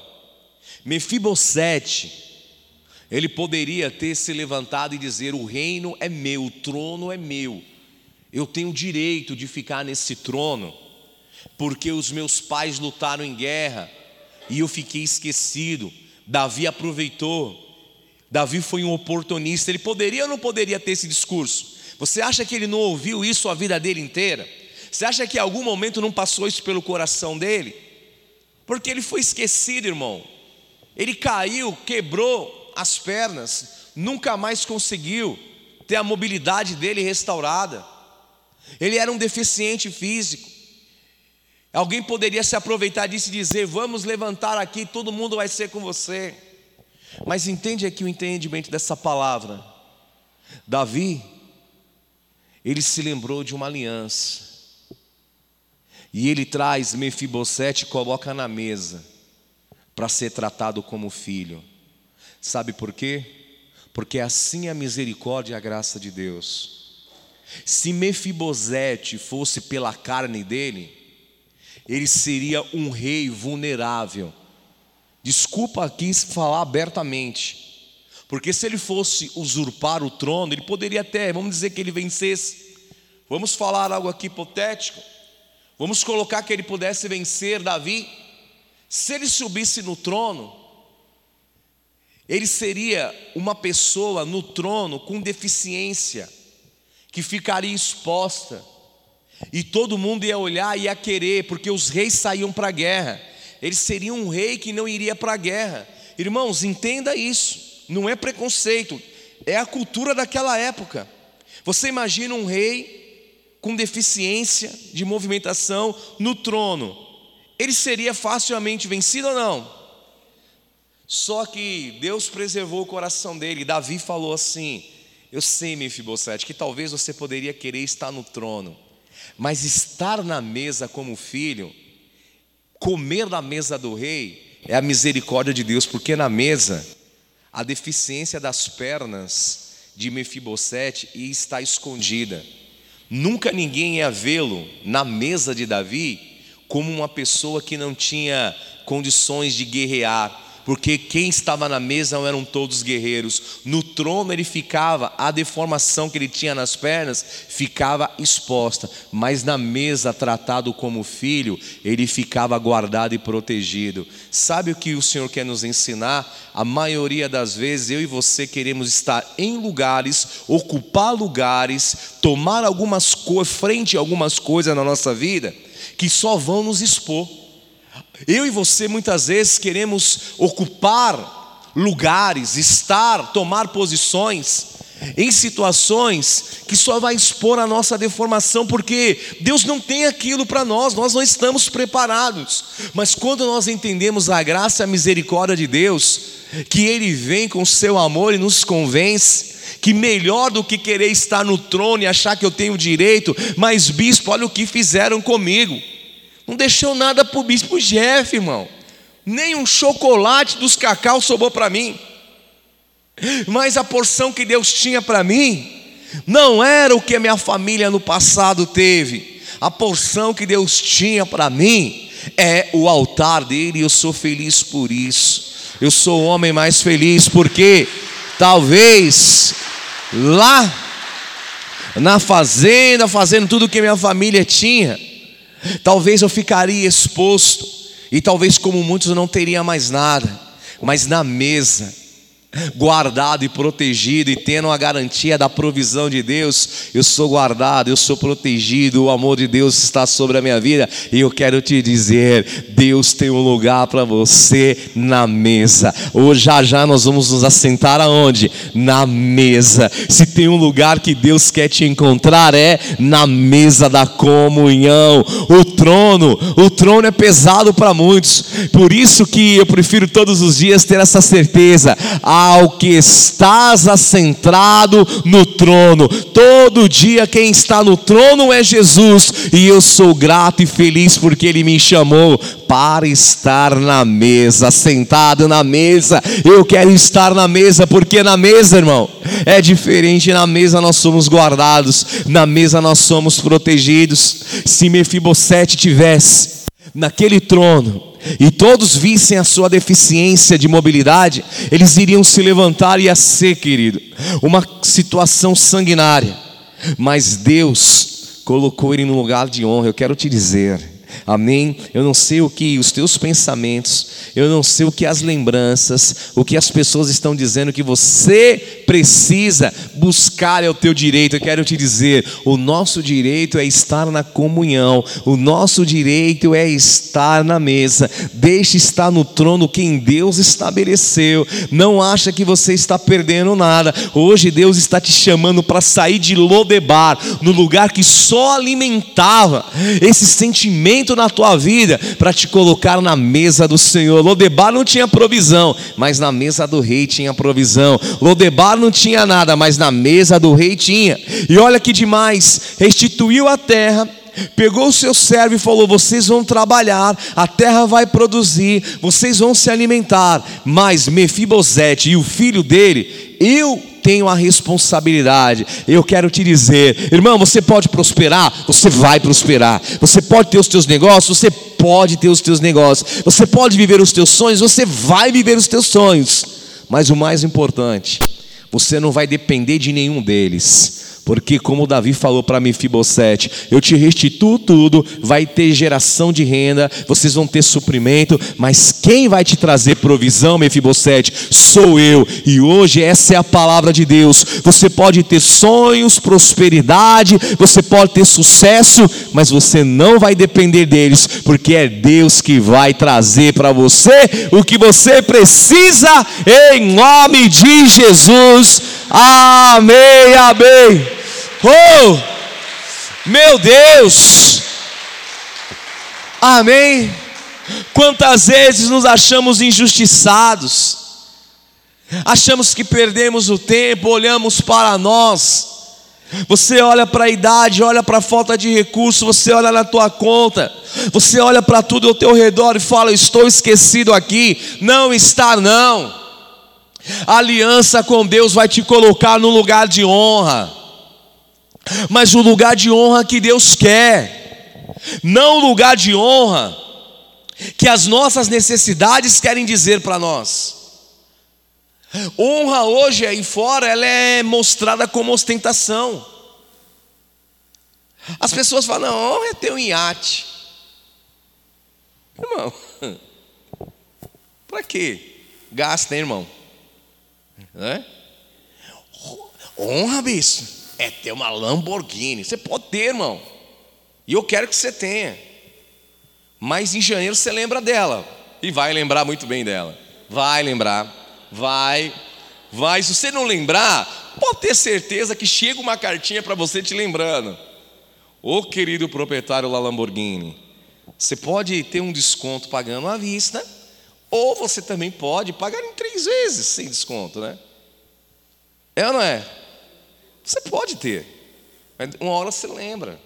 Mefibosete, ele poderia ter se levantado e dizer: O reino é meu, o trono é meu, eu tenho o direito de ficar nesse trono, porque os meus pais lutaram em guerra e eu fiquei esquecido. Davi aproveitou Davi foi um oportunista, ele poderia ou não poderia ter esse discurso? Você acha que ele não ouviu isso a vida dele inteira? Você acha que em algum momento não passou isso pelo coração dele? Porque ele foi esquecido, irmão. Ele caiu, quebrou as pernas, nunca mais conseguiu ter a mobilidade dele restaurada. Ele era um deficiente físico. Alguém poderia se aproveitar disso e dizer: Vamos levantar aqui, todo mundo vai ser com você. Mas entende aqui o entendimento dessa palavra. Davi, ele se lembrou de uma aliança. E ele traz Mefibosete e coloca na mesa para ser tratado como filho. Sabe por quê? Porque assim é a misericórdia e a graça de Deus. Se Mefibosete fosse pela carne dele, ele seria um rei vulnerável Desculpa aqui falar abertamente, porque se ele fosse usurpar o trono, ele poderia até, vamos dizer que ele vencesse. Vamos falar algo aqui hipotético. Vamos colocar que ele pudesse vencer Davi. Se ele subisse no trono, ele seria uma pessoa no trono com deficiência, que ficaria exposta, e todo mundo ia olhar e ia querer, porque os reis saíam para a guerra ele seria um rei que não iria para a guerra. Irmãos, entenda isso, não é preconceito, é a cultura daquela época. Você imagina um rei com deficiência de movimentação no trono, ele seria facilmente vencido ou não? Só que Deus preservou o coração dele. Davi falou assim: Eu sei, Mefibosete, que talvez você poderia querer estar no trono, mas estar na mesa como filho Comer na mesa do rei é a misericórdia de Deus, porque na mesa a deficiência das pernas de Mefibosete está escondida. Nunca ninguém ia vê-lo na mesa de Davi como uma pessoa que não tinha condições de guerrear, porque quem estava na mesa não eram todos guerreiros. No trono ele ficava, a deformação que ele tinha nas pernas ficava exposta, mas na mesa, tratado como filho, ele ficava guardado e protegido. Sabe o que o Senhor quer nos ensinar? A maioria das vezes eu e você queremos estar em lugares, ocupar lugares, tomar algumas coisas, frente a algumas coisas na nossa vida que só vão nos expor. Eu e você muitas vezes queremos ocupar lugares, estar, tomar posições em situações que só vai expor a nossa deformação, porque Deus não tem aquilo para nós, nós não estamos preparados. Mas quando nós entendemos a graça e a misericórdia de Deus, que Ele vem com o seu amor e nos convence, que melhor do que querer estar no trono e achar que eu tenho direito, mas bispo, olha o que fizeram comigo. Não deixou nada para o bispo Jeff, irmão. Nem um chocolate dos cacau sobrou para mim. Mas a porção que Deus tinha para mim não era o que a minha família no passado teve. A porção que Deus tinha para mim é o altar dele e eu sou feliz por isso. Eu sou o homem mais feliz porque talvez lá na fazenda, fazendo tudo o que minha família tinha, Talvez eu ficaria exposto, e talvez, como muitos, eu não teria mais nada, mas na mesa, guardado e protegido e tendo a garantia da provisão de Deus, eu sou guardado, eu sou protegido, o amor de Deus está sobre a minha vida e eu quero te dizer: Deus tem um lugar para você na mesa. Hoje já já nós vamos nos assentar aonde? Na mesa. Se tem um lugar que Deus quer te encontrar é na mesa da comunhão. O trono, o trono é pesado para muitos. Por isso que eu prefiro todos os dias ter essa certeza ao que estás assentado no trono. Todo dia quem está no trono é Jesus, e eu sou grato e feliz porque ele me chamou para estar na mesa, sentado na mesa. Eu quero estar na mesa, porque na mesa, irmão, é diferente. Na mesa nós somos guardados, na mesa nós somos protegidos. Se Mefibosete tivesse naquele trono, e todos vissem a sua deficiência de mobilidade, eles iriam se levantar e ia ser, querido, uma situação sanguinária. Mas Deus colocou ele no lugar de honra. Eu quero te dizer, Amém? Eu não sei o que os teus pensamentos, eu não sei o que as lembranças, o que as pessoas estão dizendo que você precisa buscar é o teu direito. Eu quero te dizer, o nosso direito é estar na comunhão, o nosso direito é estar na mesa. Deixe estar no trono quem Deus estabeleceu. Não acha que você está perdendo nada. Hoje Deus está te chamando para sair de Lodebar, no lugar que só alimentava esse sentimento na tua vida para te colocar na mesa do Senhor. Lodebar não tinha provisão, mas na mesa do rei tinha provisão. Lodebar não tinha nada, mas na mesa do rei tinha. E olha que demais, restituiu a terra pegou o seu servo e falou: Vocês vão trabalhar, a terra vai produzir, vocês vão se alimentar. Mas Mefibosete e o filho dele, eu tenho a responsabilidade. Eu quero te dizer, irmão, você pode prosperar, você vai prosperar. Você pode ter os teus negócios, você pode ter os teus negócios. Você pode viver os teus sonhos, você vai viver os teus sonhos. Mas o mais importante, você não vai depender de nenhum deles porque, como Davi falou para Mefibosete, eu te restituo tudo, vai ter geração de renda, vocês vão ter suprimento, mas quem vai te trazer provisão, Mefibosete, sou eu. E hoje essa é a palavra de Deus. Você pode ter sonhos, prosperidade, você pode ter sucesso, mas você não vai depender deles, porque é Deus que vai trazer para você o que você precisa, em nome de Jesus. Amém, amém. Oh, meu Deus! Amém? Quantas vezes nos achamos injustiçados, achamos que perdemos o tempo, olhamos para nós. Você olha para a idade, olha para a falta de recurso, você olha na tua conta, você olha para tudo ao teu redor e fala: Estou esquecido aqui. Não está, não. A aliança com Deus vai te colocar no lugar de honra mas o lugar de honra que Deus quer, não o lugar de honra que as nossas necessidades querem dizer para nós. Honra hoje aí fora, ela é mostrada como ostentação. As pessoas falam, não, honra é ter um iate. Irmão, [LAUGHS] para quê? Gasta, hein, irmão? É? Honra, bicho, é ter uma Lamborghini. Você pode ter, irmão. E eu quero que você tenha. Mas em janeiro você lembra dela. E vai lembrar muito bem dela. Vai lembrar. Vai. Vai. Se você não lembrar, pode ter certeza que chega uma cartinha para você te lembrando. Ô querido proprietário da Lamborghini, você pode ter um desconto pagando à vista, ou você também pode pagar em três vezes sem desconto, né? É ou não é? Você pode ter, mas uma hora você lembra.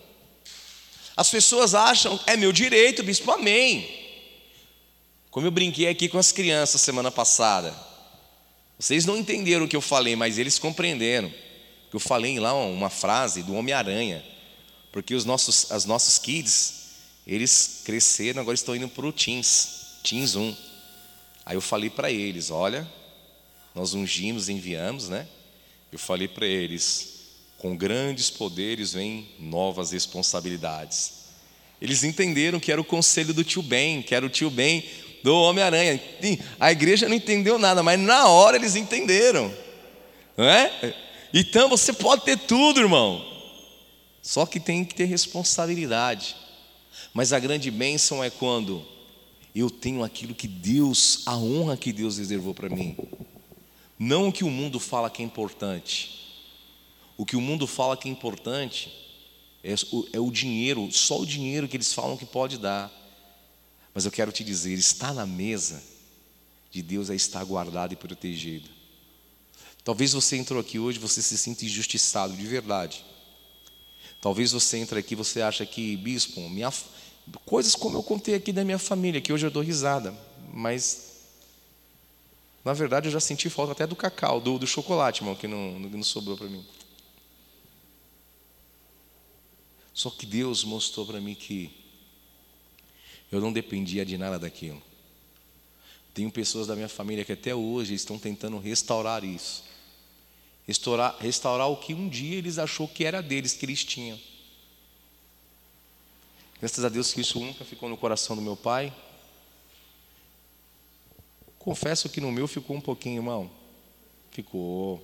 As pessoas acham, é meu direito, bispo, amém. Como eu brinquei aqui com as crianças semana passada. Vocês não entenderam o que eu falei, mas eles compreenderam. Eu falei lá uma frase do Homem-Aranha. Porque os nossos, as nossos kids, eles cresceram, agora estão indo para o Teens, Teens 1. Aí eu falei para eles: olha, nós ungimos, enviamos, né? Eu falei para eles: com grandes poderes vêm novas responsabilidades. Eles entenderam que era o conselho do tio Ben, que era o tio Ben do Homem-Aranha. A igreja não entendeu nada, mas na hora eles entenderam. Não é? Então você pode ter tudo, irmão. Só que tem que ter responsabilidade. Mas a grande bênção é quando eu tenho aquilo que Deus, a honra que Deus reservou para mim. Não o que o mundo fala que é importante. O que o mundo fala que é importante é o, é o dinheiro, só o dinheiro que eles falam que pode dar. Mas eu quero te dizer, estar na mesa de Deus é estar guardado e protegido. Talvez você entrou aqui hoje, você se sinta injustiçado de verdade. Talvez você entre aqui, você acha que, bispo, minha, Coisas como eu contei aqui da minha família, que hoje eu dou risada, mas na verdade eu já senti falta até do cacau, do, do chocolate, irmão, que não, não sobrou para mim. Só que Deus mostrou para mim que eu não dependia de nada daquilo. Tenho pessoas da minha família que até hoje estão tentando restaurar isso. Restaurar, restaurar o que um dia eles achou que era deles, que eles tinham. Graças a Deus que isso nunca ficou no coração do meu pai. Confesso que no meu ficou um pouquinho, irmão. Ficou.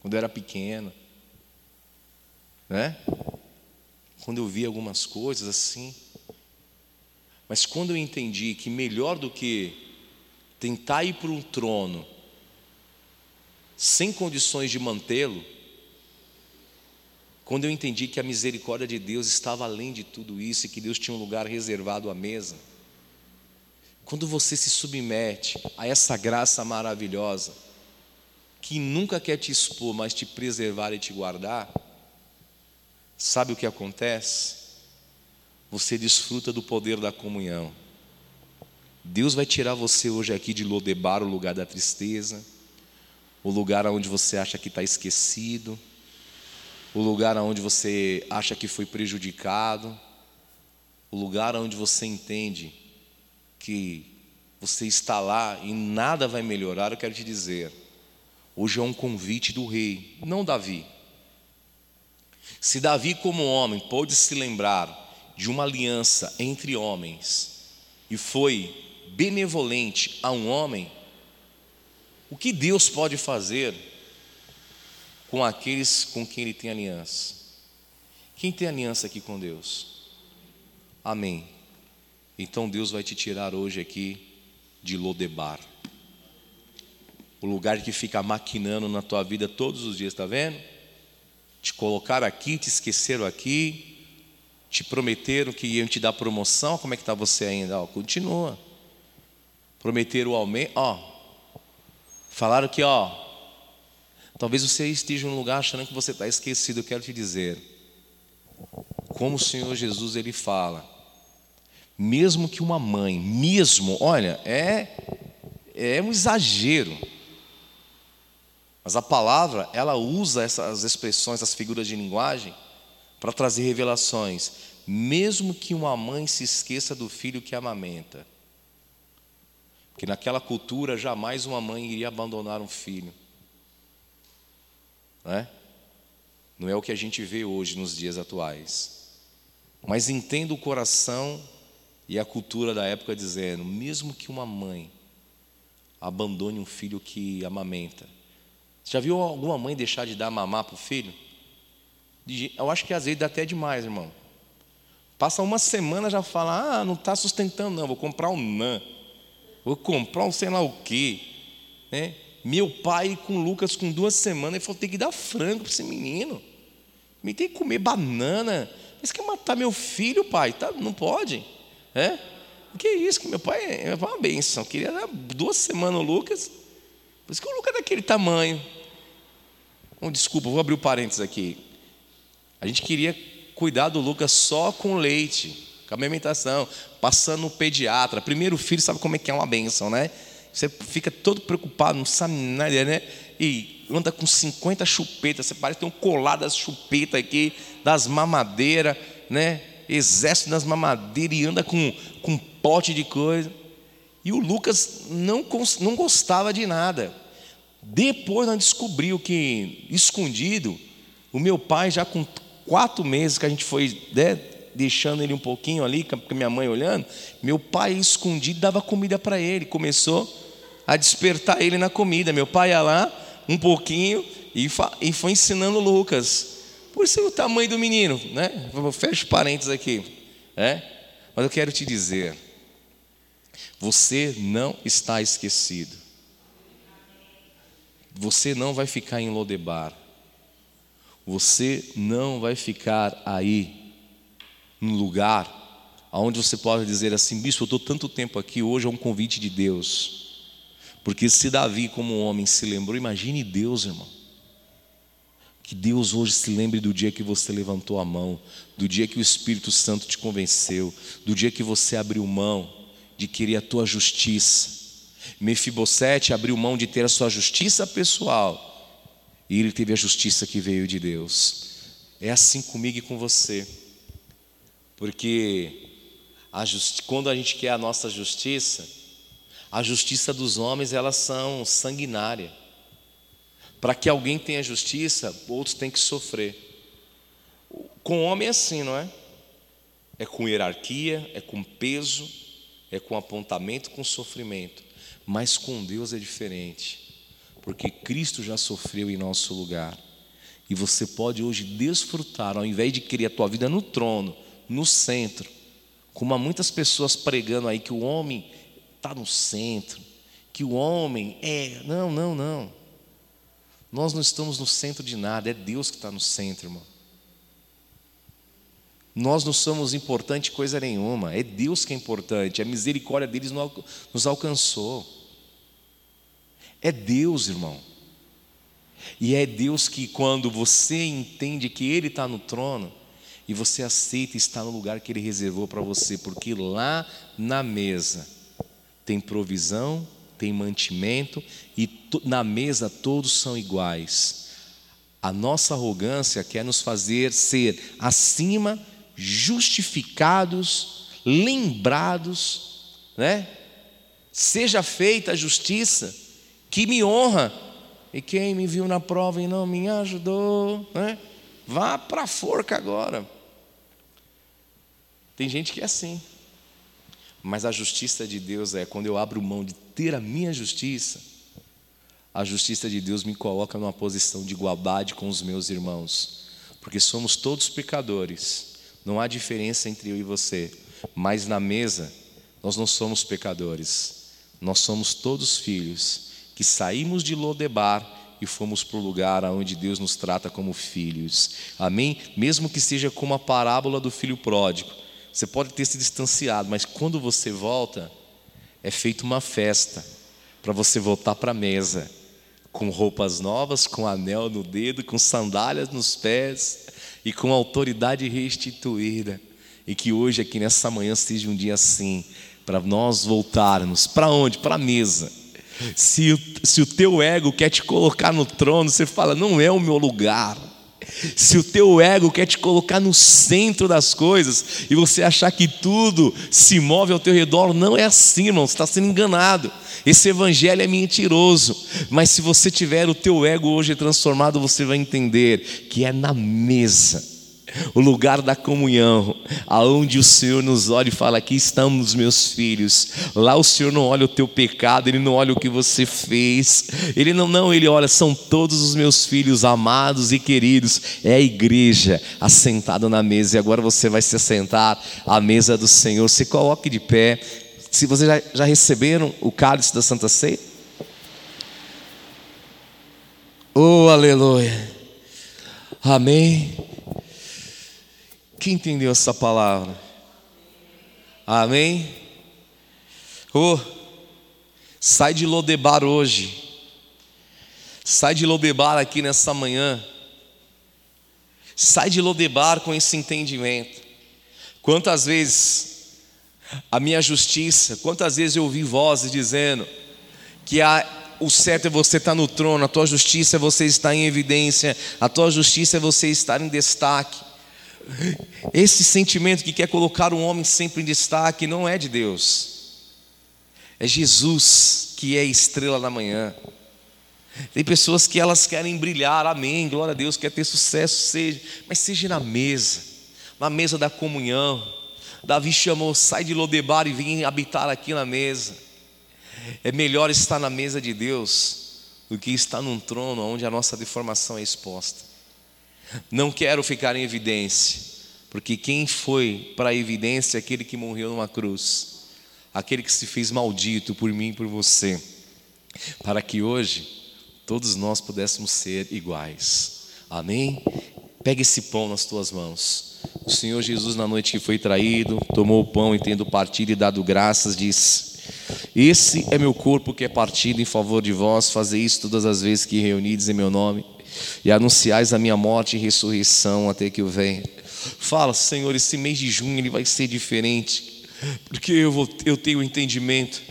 Quando eu era pequeno. Né? Quando eu vi algumas coisas assim. Mas quando eu entendi que melhor do que tentar ir para um trono sem condições de mantê-lo, quando eu entendi que a misericórdia de Deus estava além de tudo isso e que Deus tinha um lugar reservado à mesa, quando você se submete a essa graça maravilhosa, que nunca quer te expor, mas te preservar e te guardar, sabe o que acontece? Você desfruta do poder da comunhão. Deus vai tirar você hoje aqui de Lodebar, o lugar da tristeza, o lugar onde você acha que está esquecido o lugar onde você acha que foi prejudicado, o lugar onde você entende que você está lá e nada vai melhorar, eu quero te dizer, hoje é um convite do rei, não Davi. Se Davi, como homem, pôde se lembrar de uma aliança entre homens e foi benevolente a um homem, o que Deus pode fazer com aqueles com quem ele tem aliança. Quem tem aliança aqui com Deus? Amém. Então Deus vai te tirar hoje aqui de Lodebar. O lugar que fica maquinando na tua vida todos os dias, está vendo? Te colocar aqui, te esqueceram aqui, te prometeram que iam te dar promoção, como é que está você ainda? Ó, continua. Prometeram o aumento, ó. Falaram que, ó, Talvez você esteja em um lugar achando que você está esquecido. Eu quero te dizer, como o Senhor Jesus ele fala, mesmo que uma mãe, mesmo, olha, é é um exagero. Mas a palavra, ela usa essas expressões, as figuras de linguagem para trazer revelações. Mesmo que uma mãe se esqueça do filho que amamenta, que naquela cultura jamais uma mãe iria abandonar um filho. Não é? Não é o que a gente vê hoje nos dias atuais. Mas entenda o coração e a cultura da época dizendo: mesmo que uma mãe abandone um filho que amamenta. Já viu alguma mãe deixar de dar mamar para o filho? Eu acho que às vezes dá até demais, irmão. Passa uma semana já fala: ah, não está sustentando, não, vou comprar um NAN. Vou comprar um sei lá o quê. Né? Meu pai com Lucas com duas semanas, ele falou: tem que dar frango para esse menino. Me tem que comer banana. Mas quer matar meu filho, pai? Tá, não pode. É? Que isso, que meu pai é uma benção. Queria dar duas semanas o Lucas. Por isso que o Lucas é daquele tamanho. Oh, desculpa, vou abrir o um parênteses aqui. A gente queria cuidar do Lucas só com leite, com alimentação, passando no pediatra. Primeiro filho sabe como é que é uma benção, né? Você fica todo preocupado, não sabe nada, né? E anda com 50 chupetas, você parece ter um colado das chupetas aqui, das mamadeiras, né? Exército das mamadeiras e anda com, com um pote de coisa. E o Lucas não, não gostava de nada. Depois nós descobriu que, escondido, o meu pai, já com quatro meses que a gente foi né, deixando ele um pouquinho ali, com a minha mãe olhando, meu pai escondido dava comida para ele, começou a despertar ele na comida. Meu pai ia lá um pouquinho e, e foi ensinando o Lucas. Por ser o tamanho do menino, né? Fecho parênteses aqui. É? Mas eu quero te dizer, você não está esquecido. Você não vai ficar em Lodebar. Você não vai ficar aí, no lugar onde você pode dizer assim, bispo, eu estou tanto tempo aqui, hoje é um convite de Deus. Porque se Davi, como homem, se lembrou, imagine Deus, irmão. Que Deus hoje se lembre do dia que você levantou a mão, do dia que o Espírito Santo te convenceu, do dia que você abriu mão de querer a tua justiça. Mefibosete abriu mão de ter a sua justiça pessoal e ele teve a justiça que veio de Deus. É assim comigo e com você. Porque a justi quando a gente quer a nossa justiça, a justiça dos homens, elas são sanguinárias. Para que alguém tenha justiça, outros têm que sofrer. Com o homem é assim, não é? É com hierarquia, é com peso, é com apontamento, com sofrimento. Mas com Deus é diferente porque Cristo já sofreu em nosso lugar. E você pode hoje desfrutar, ao invés de querer a tua vida no trono, no centro, como há muitas pessoas pregando aí que o homem está no centro, que o homem é. Não, não, não. Nós não estamos no centro de nada, é Deus que está no centro, irmão. Nós não somos importante coisa nenhuma, é Deus que é importante, a misericórdia deles nos alcançou. É Deus, irmão. E é Deus que, quando você entende que Ele está no trono, e você aceita estar no lugar que Ele reservou para você, porque lá na mesa tem provisão, tem mantimento, e na mesa todos são iguais. A nossa arrogância quer nos fazer ser acima, justificados, lembrados, né? Seja feita a justiça que me honra. E quem me viu na prova e não me ajudou, né? vá para a forca agora. Tem gente que é assim. Mas a justiça de Deus é quando eu abro mão de ter a minha justiça, a justiça de Deus me coloca numa posição de igualdade com os meus irmãos, porque somos todos pecadores, não há diferença entre eu e você, mas na mesa nós não somos pecadores, nós somos todos filhos que saímos de Lodebar e fomos para o lugar onde Deus nos trata como filhos. Amém? Mesmo que seja como a parábola do filho pródigo. Você pode ter se distanciado, mas quando você volta, é feita uma festa para você voltar para a mesa, com roupas novas, com anel no dedo, com sandálias nos pés e com autoridade restituída. E que hoje, aqui nessa manhã, seja um dia assim, para nós voltarmos. Para onde? Para a mesa se, se o teu ego quer te colocar no trono, você fala: não é o meu lugar, Se o teu ego quer te colocar no centro das coisas e você achar que tudo se move ao teu redor, não é assim, irmão, você está sendo enganado. Esse evangelho é mentiroso, mas se você tiver o teu ego hoje transformado, você vai entender que é na mesa o lugar da comunhão, aonde o Senhor nos olha e fala: Aqui estamos, meus filhos. Lá o Senhor não olha o teu pecado, Ele não olha o que você fez. Ele não, não, Ele olha, são todos os meus filhos amados e queridos. É a igreja assentada na mesa, e agora você vai se assentar à mesa do Senhor. Se coloque de pé. Se vocês já, já receberam o cálice da Santa Ceia. Oh, aleluia. Amém. Quem entendeu essa palavra? Amém? Oh, sai de Lodebar hoje. Sai de Lodebar aqui nessa manhã. Sai de Lodebar com esse entendimento. Quantas vezes a minha justiça, quantas vezes eu ouvi vozes dizendo que a, o certo é você estar no trono, a tua justiça é você estar em evidência, a tua justiça é você estar em destaque. Esse sentimento que quer colocar um homem sempre em destaque não é de Deus. É Jesus que é estrela da manhã. Tem pessoas que elas querem brilhar, amém, glória a Deus, quer ter sucesso, seja, mas seja na mesa, na mesa da comunhão. Davi chamou, sai de Lodebar e vem habitar aqui na mesa. É melhor estar na mesa de Deus do que estar num trono onde a nossa deformação é exposta. Não quero ficar em evidência, porque quem foi para a evidência é aquele que morreu numa cruz, aquele que se fez maldito por mim e por você, para que hoje todos nós pudéssemos ser iguais. Amém? Pega esse pão nas tuas mãos. O Senhor Jesus, na noite que foi traído, tomou o pão e, tendo partido e dado graças, disse: Esse é meu corpo que é partido em favor de vós, fazei isso todas as vezes que reunides em meu nome e anunciais a minha morte e ressurreição até que eu venha. Fala, Senhor, esse mês de junho ele vai ser diferente, porque eu, vou, eu tenho entendimento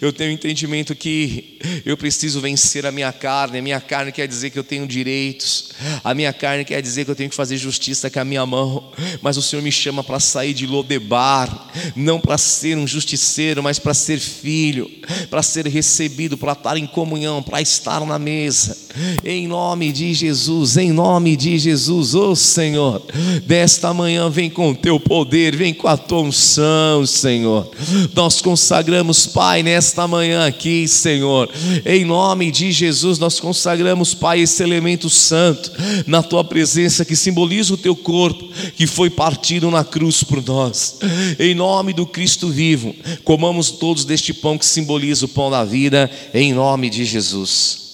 eu tenho entendimento que eu preciso vencer a minha carne. A minha carne quer dizer que eu tenho direitos. A minha carne quer dizer que eu tenho que fazer justiça com a minha mão. Mas o Senhor me chama para sair de Lodebar, não para ser um justiceiro, mas para ser filho, para ser recebido, para estar em comunhão, para estar na mesa. Em nome de Jesus, em nome de Jesus, ô oh, Senhor, desta manhã vem com o teu poder, vem com a tua unção, Senhor. Nós consagramos Pai, nesta manhã aqui, Senhor, em nome de Jesus, nós consagramos, Pai, esse elemento santo na tua presença que simboliza o teu corpo que foi partido na cruz por nós. Em nome do Cristo vivo, comamos todos deste pão que simboliza o pão da vida, em nome de Jesus.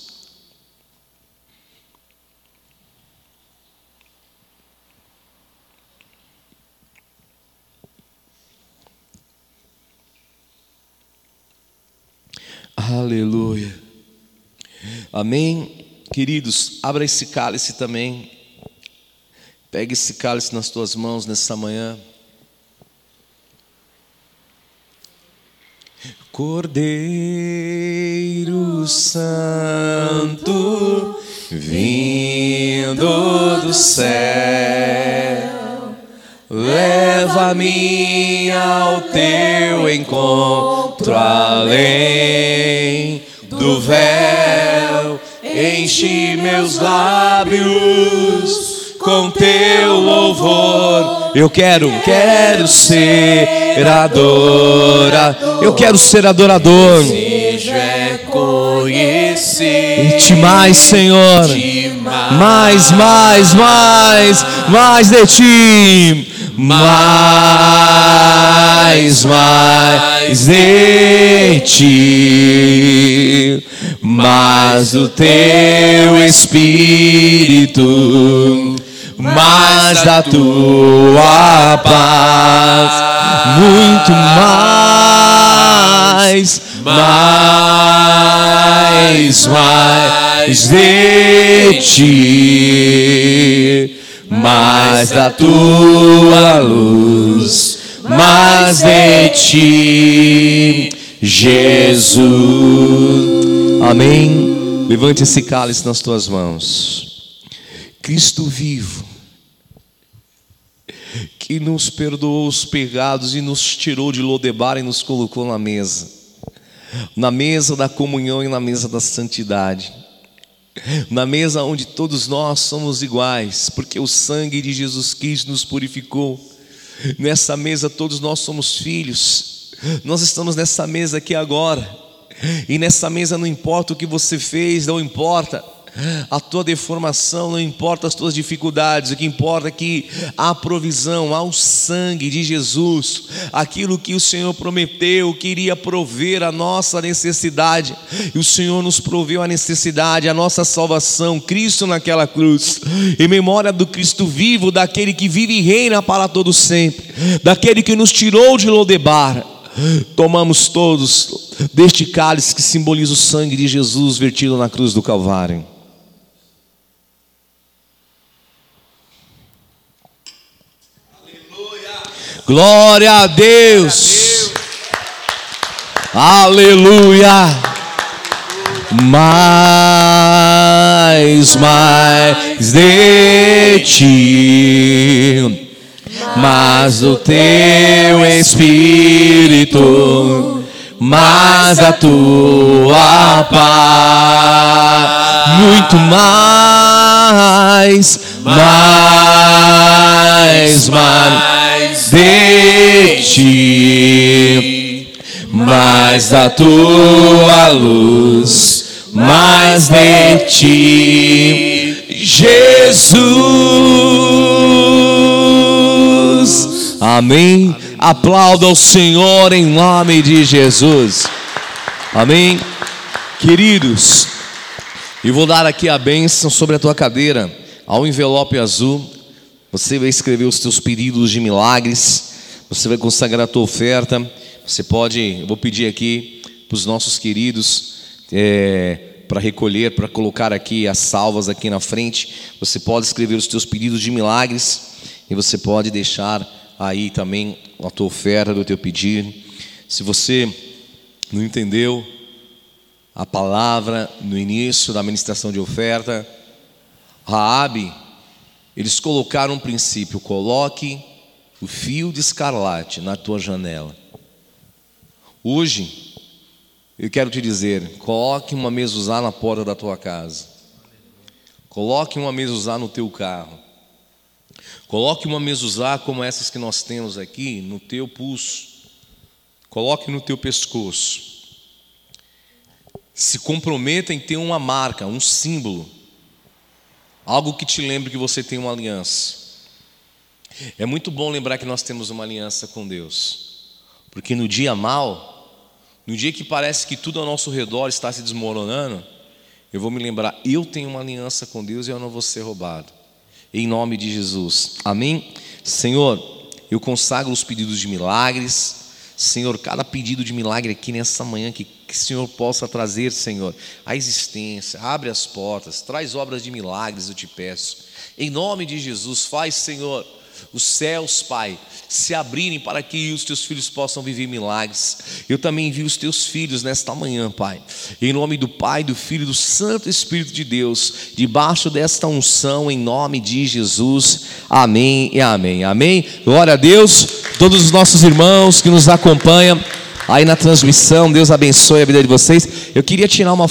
Aleluia. Amém. Queridos, abra esse cálice também. Pegue esse cálice nas tuas mãos nessa manhã. Cordeiro Santo, vindo do céu, leva-me ao teu encontro além do véu, enche meus lábios com teu louvor. Eu quero, quero ser adorador. Eu quero ser adorador. Seja conhecer. Te mais, Senhor. Mais, mais, mais, mais de ti. Mais, mais de ti. Mais do teu Espírito mais da tua paz, muito mais, mais, mais de ti, mais da tua luz, mais de ti, Jesus. Amém. Levante esse cálice nas tuas mãos. Cristo vivo, que nos perdoou os pecados e nos tirou de Lodebar e nos colocou na mesa, na mesa da comunhão e na mesa da santidade, na mesa onde todos nós somos iguais, porque o sangue de Jesus Cristo nos purificou. Nessa mesa todos nós somos filhos. Nós estamos nessa mesa aqui agora. E nessa mesa não importa o que você fez, não importa a tua deformação, não importa as tuas dificuldades, o que importa é que há provisão, há o sangue de Jesus, aquilo que o Senhor prometeu, queria prover a nossa necessidade, e o Senhor nos proveu a necessidade, a nossa salvação, Cristo naquela cruz, em memória do Cristo vivo, daquele que vive e reina para todo sempre, daquele que nos tirou de Lodebar. Tomamos todos deste cálice que simboliza o sangue de Jesus vertido na cruz do Calvário. Glória a Deus. Aleluia. Mais, mais de ti mas o teu espírito, mas a tua paz, muito mais, mais, mais de ti, mais da tua luz, mais de ti, Jesus. Amém. Aplauda o Senhor em nome de Jesus. Amém. Queridos, eu vou dar aqui a bênção sobre a tua cadeira, ao envelope azul. Você vai escrever os teus pedidos de milagres. Você vai consagrar a tua oferta. Você pode, eu vou pedir aqui para os nossos queridos é, para recolher, para colocar aqui as salvas aqui na frente. Você pode escrever os teus pedidos de milagres e você pode deixar aí também a tua oferta do teu pedido. Se você não entendeu a palavra no início da administração de oferta, Raabe, eles colocaram um princípio: coloque o fio de escarlate na tua janela. Hoje, eu quero te dizer: coloque uma mesa na porta da tua casa, coloque uma mesa no teu carro, Coloque uma mezuzá como essas que nós temos aqui no teu pulso. Coloque no teu pescoço. Se comprometa em ter uma marca, um símbolo. Algo que te lembre que você tem uma aliança. É muito bom lembrar que nós temos uma aliança com Deus. Porque no dia mal, no dia que parece que tudo ao nosso redor está se desmoronando, eu vou me lembrar, eu tenho uma aliança com Deus e eu não vou ser roubado em nome de Jesus. Amém? Senhor, eu consagro os pedidos de milagres. Senhor, cada pedido de milagre aqui nessa manhã que, que o Senhor possa trazer, Senhor, a existência, abre as portas, traz obras de milagres, eu te peço. Em nome de Jesus, faz, Senhor, os céus, Pai, se abrirem para que os teus filhos possam viver milagres. Eu também envio os teus filhos nesta manhã, Pai. Em nome do Pai, do Filho e do Santo Espírito de Deus, debaixo desta unção, em nome de Jesus. Amém e amém. Amém. Glória a Deus. Todos os nossos irmãos que nos acompanham aí na transmissão, Deus abençoe a vida de vocês. Eu queria tirar uma